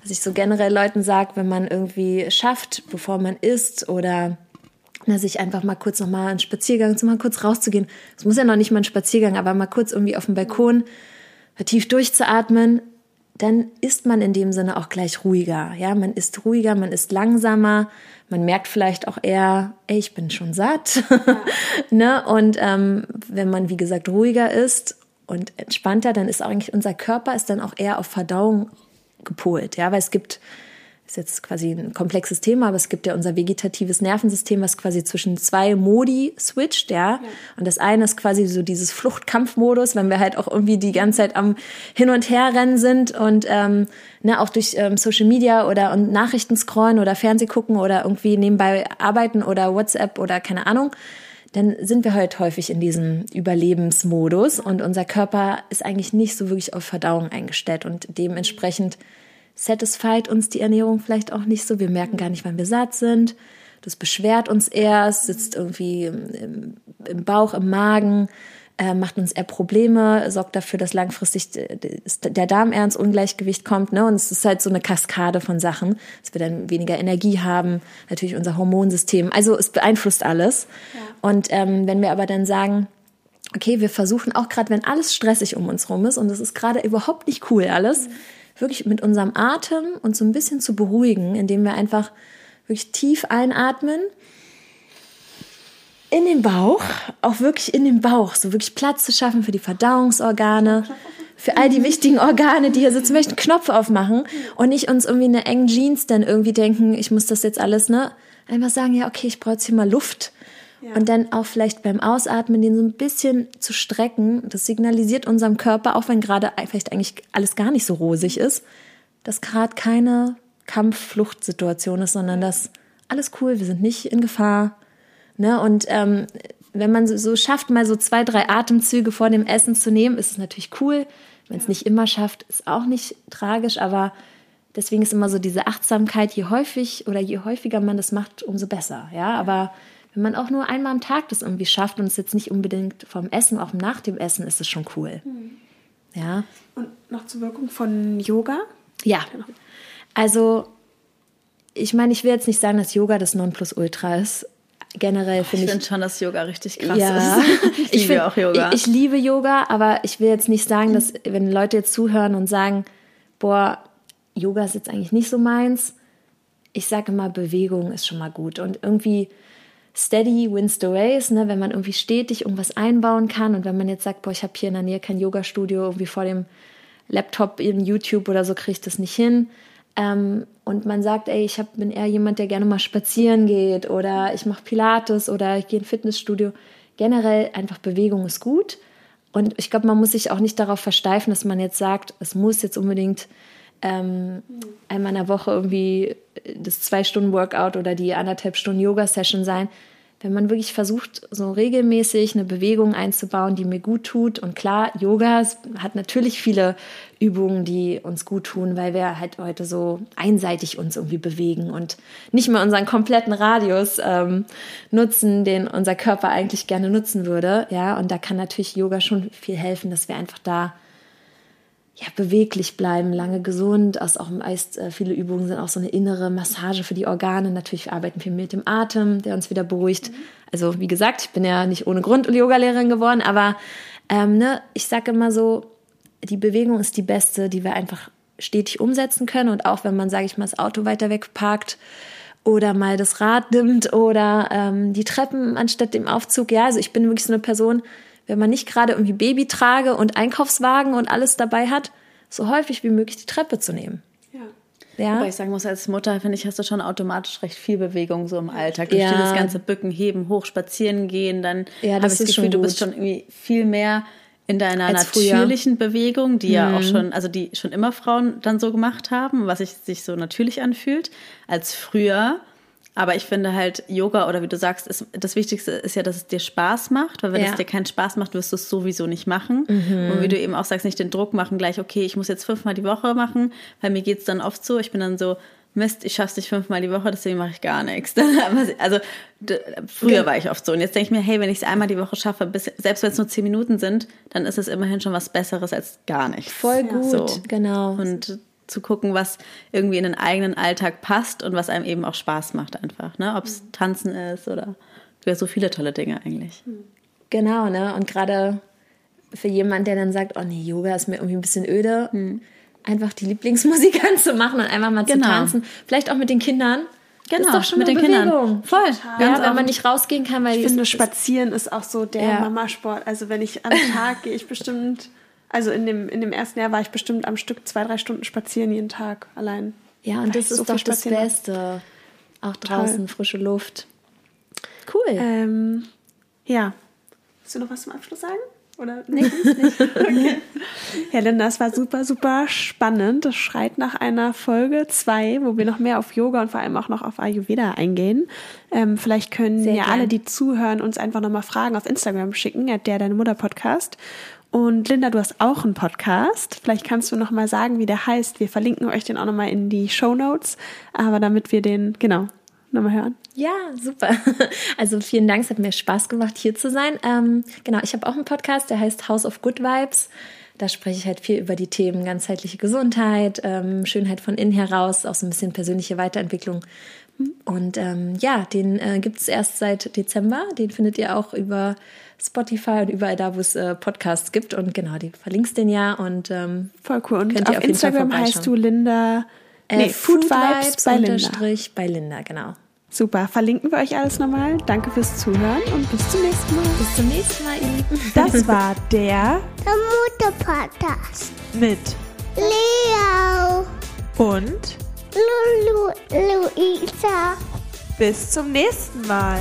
S2: was ich so generell Leuten sage, wenn man irgendwie schafft, bevor man isst oder na, sich einfach mal kurz noch mal einen Spaziergang, so mal kurz rauszugehen. Es muss ja noch nicht mal ein Spaziergang, aber mal kurz irgendwie auf dem Balkon tief durchzuatmen, dann ist man in dem Sinne auch gleich ruhiger. Ja, man ist ruhiger, man ist langsamer, man merkt vielleicht auch eher, ey, ich bin schon satt. Ja. ne? Und ähm, wenn man, wie gesagt, ruhiger ist und entspannter, dann ist eigentlich unser Körper ist dann auch eher auf Verdauung gepolt. Ja, weil es gibt ist jetzt quasi ein komplexes Thema, aber es gibt ja unser vegetatives Nervensystem, was quasi zwischen zwei Modi switcht, ja. ja. Und das eine ist quasi so dieses Fluchtkampfmodus, wenn wir halt auch irgendwie die ganze Zeit am Hin und Her rennen sind und ähm, ne, auch durch ähm, Social Media oder und Nachrichten scrollen oder Fernseh gucken oder irgendwie nebenbei arbeiten oder WhatsApp oder keine Ahnung dann sind wir halt häufig in diesem Überlebensmodus und unser Körper ist eigentlich nicht so wirklich auf Verdauung eingestellt und dementsprechend satisfied uns die Ernährung vielleicht auch nicht so. Wir merken gar nicht, wann wir satt sind. Das beschwert uns erst, sitzt irgendwie im, im Bauch, im Magen, äh, macht uns eher Probleme, sorgt dafür, dass langfristig der Darm eher ins Ungleichgewicht kommt. Ne? Und es ist halt so eine Kaskade von Sachen, dass wir dann weniger Energie haben, natürlich unser Hormonsystem. Also es beeinflusst alles. Ja. Und ähm, wenn wir aber dann sagen, okay, wir versuchen auch gerade, wenn alles stressig um uns rum ist und es ist gerade überhaupt nicht cool alles, mhm wirklich mit unserem Atem uns so ein bisschen zu beruhigen, indem wir einfach wirklich tief einatmen. In den Bauch, auch wirklich in den Bauch, so wirklich Platz zu schaffen für die Verdauungsorgane, für all die wichtigen Organe, die hier sitzen möchten, Knopf aufmachen und nicht uns irgendwie eine engen Jeans dann irgendwie denken, ich muss das jetzt alles, ne? Einfach sagen, ja, okay, ich brauche jetzt hier mal Luft und dann auch vielleicht beim Ausatmen den so ein bisschen zu strecken. Das signalisiert unserem Körper, auch wenn gerade vielleicht eigentlich alles gar nicht so rosig ist, dass gerade keine Kampf-Flucht-Situation ist, sondern dass alles cool, wir sind nicht in Gefahr. Ne? Und ähm, wenn man so schafft, mal so zwei, drei Atemzüge vor dem Essen zu nehmen, ist es natürlich cool. Wenn es nicht immer schafft, ist auch nicht tragisch, aber deswegen ist immer so diese Achtsamkeit, je häufig oder je häufiger man das macht, umso besser. Ja, aber wenn man auch nur einmal am Tag das irgendwie schafft und es jetzt nicht unbedingt vom Essen, auch nach dem Essen, ist es schon cool. Mhm. Ja.
S1: Und noch zur Wirkung von Yoga?
S2: Ja. Also, ich meine, ich will jetzt nicht sagen, dass Yoga das Nonplusultra ist. Generell finde ich.
S3: Ich finde schon, dass Yoga richtig krass
S2: ja.
S3: ist. Ich, ich liebe find, auch Yoga.
S2: Ich, ich liebe Yoga, aber ich will jetzt nicht sagen, dass, wenn Leute jetzt zuhören und sagen, boah, Yoga ist jetzt eigentlich nicht so meins. Ich sage immer, Bewegung ist schon mal gut. Und irgendwie steady wins the race, ne? wenn man irgendwie stetig irgendwas einbauen kann und wenn man jetzt sagt, boah, ich habe hier in der Nähe kein Yoga-Studio, irgendwie vor dem Laptop in YouTube oder so kriege ich das nicht hin. Ähm, und man sagt, ey, ich hab, bin eher jemand, der gerne mal spazieren geht oder ich mache Pilates oder ich gehe in Fitnessstudio. Generell einfach Bewegung ist gut. Und ich glaube, man muss sich auch nicht darauf versteifen, dass man jetzt sagt, es muss jetzt unbedingt ähm, einmal in der Woche irgendwie das zwei Stunden Workout oder die anderthalb Stunden Yoga-Session sein. wenn man wirklich versucht, so regelmäßig eine Bewegung einzubauen, die mir gut tut. Und klar, Yoga hat natürlich viele Übungen, die uns gut tun, weil wir halt heute so einseitig uns irgendwie bewegen und nicht mehr unseren kompletten Radius ähm, nutzen, den unser Körper eigentlich gerne nutzen würde. Ja, und da kann natürlich Yoga schon viel helfen, dass wir einfach da ja, beweglich bleiben, lange gesund. Aus auch meist äh, viele Übungen sind auch so eine innere Massage für die Organe. Natürlich arbeiten wir mit dem Atem, der uns wieder beruhigt. Mhm. Also wie gesagt, ich bin ja nicht ohne Grund Yogalehrerin geworden, aber ähm, ne, ich sage immer so, die Bewegung ist die beste, die wir einfach stetig umsetzen können. Und auch wenn man, sage ich mal, das Auto weiter weg parkt oder mal das Rad nimmt oder ähm, die Treppen anstatt dem Aufzug. Ja, also ich bin wirklich so eine Person, wenn man nicht gerade irgendwie Babytrage und Einkaufswagen und alles dabei hat, so häufig wie möglich die Treppe zu nehmen.
S3: Ja. Aber ich sagen muss, als Mutter, finde ich, hast du schon automatisch recht viel Bewegung so im Alltag. Durch ja. das ganze Bücken, Heben, hoch, spazieren gehen, dann ja, habe ich das Gefühl, du bist schon irgendwie viel mehr in deiner als natürlichen früher. Bewegung, die mhm. ja auch mhm. schon, also die schon immer Frauen dann so gemacht haben, was sich so natürlich anfühlt, als früher. Aber ich finde halt, Yoga oder wie du sagst, ist, das Wichtigste ist ja, dass es dir Spaß macht, weil wenn ja. es dir keinen Spaß macht, wirst du es sowieso nicht machen. Mhm. Und wie du eben auch sagst, nicht den Druck machen, gleich, okay, ich muss jetzt fünfmal die Woche machen, weil mir geht es dann oft so, ich bin dann so, Mist, ich schaff's nicht fünfmal die Woche, deswegen mache ich gar nichts. also früher war ich oft so. Und jetzt denke ich mir, hey, wenn ich es einmal die Woche schaffe, bis, selbst wenn es nur zehn Minuten sind, dann ist es immerhin schon was Besseres als gar nichts.
S2: Voll gut, so. genau.
S3: Und zu gucken, was irgendwie in den eigenen Alltag passt und was einem eben auch Spaß macht einfach. Ne? Ob es mhm. Tanzen ist oder ja, so viele tolle Dinge eigentlich. Mhm.
S2: Genau, ne? Und gerade für jemanden, der dann sagt, oh nee, Yoga ist mir irgendwie ein bisschen öde, mhm. einfach die Lieblingsmusik anzumachen und einfach mal genau. zu tanzen. Vielleicht auch mit den Kindern.
S3: Genau, ist doch schon mit den Bewegung. Kindern.
S2: Voll. Ja, wenn man nicht rausgehen kann, weil
S1: ich finde, Spazieren ist auch so der ja. Mamasport. Also wenn ich am Tag gehe, ich bestimmt also in dem, in dem ersten Jahr war ich bestimmt am Stück zwei, drei Stunden spazieren jeden Tag allein.
S2: Ja, und das ist so doch das Beste. Auch draußen, Toll. frische Luft.
S1: Cool. Ähm, ja. Willst du noch was zum Abschluss sagen? Oder? Nee, nicht. okay. Ja, Linda, es war super, super spannend. Das schreit nach einer Folge 2, wo wir noch mehr auf Yoga und vor allem auch noch auf Ayurveda eingehen. Ähm, vielleicht können Sehr ja gern. alle, die zuhören, uns einfach nochmal Fragen auf Instagram schicken, der Deine Mutter Podcast. Und Linda, du hast auch einen Podcast. Vielleicht kannst du noch mal sagen, wie der heißt. Wir verlinken euch den auch noch mal in die Show Notes. Aber damit wir den, genau, noch mal hören.
S2: Ja, super. Also vielen Dank, es hat mir Spaß gemacht, hier zu sein. Ähm, genau, ich habe auch einen Podcast, der heißt House of Good Vibes. Da spreche ich halt viel über die Themen ganzheitliche Gesundheit, ähm, Schönheit von innen heraus, auch so ein bisschen persönliche Weiterentwicklung. Und ähm, ja, den äh, gibt es erst seit Dezember. Den findet ihr auch über Spotify und überall da, wo es äh, Podcasts gibt. Und genau, die verlinkst den ja und ähm,
S1: voll cool. Und könnt ihr auf, auf Instagram heißt du Linda
S2: äh, nee, Food, Food Vibes, Vibes bei Linda. bei Linda, genau.
S1: Super, verlinken wir euch alles nochmal. Danke fürs Zuhören und bis zum nächsten Mal.
S2: Bis zum nächsten Mal, ihr Lieben.
S1: Das war der,
S4: der Mutter-Podcast
S1: mit
S4: Leo
S1: und
S4: Lulu Luisa.
S1: Bis zum nächsten Mal.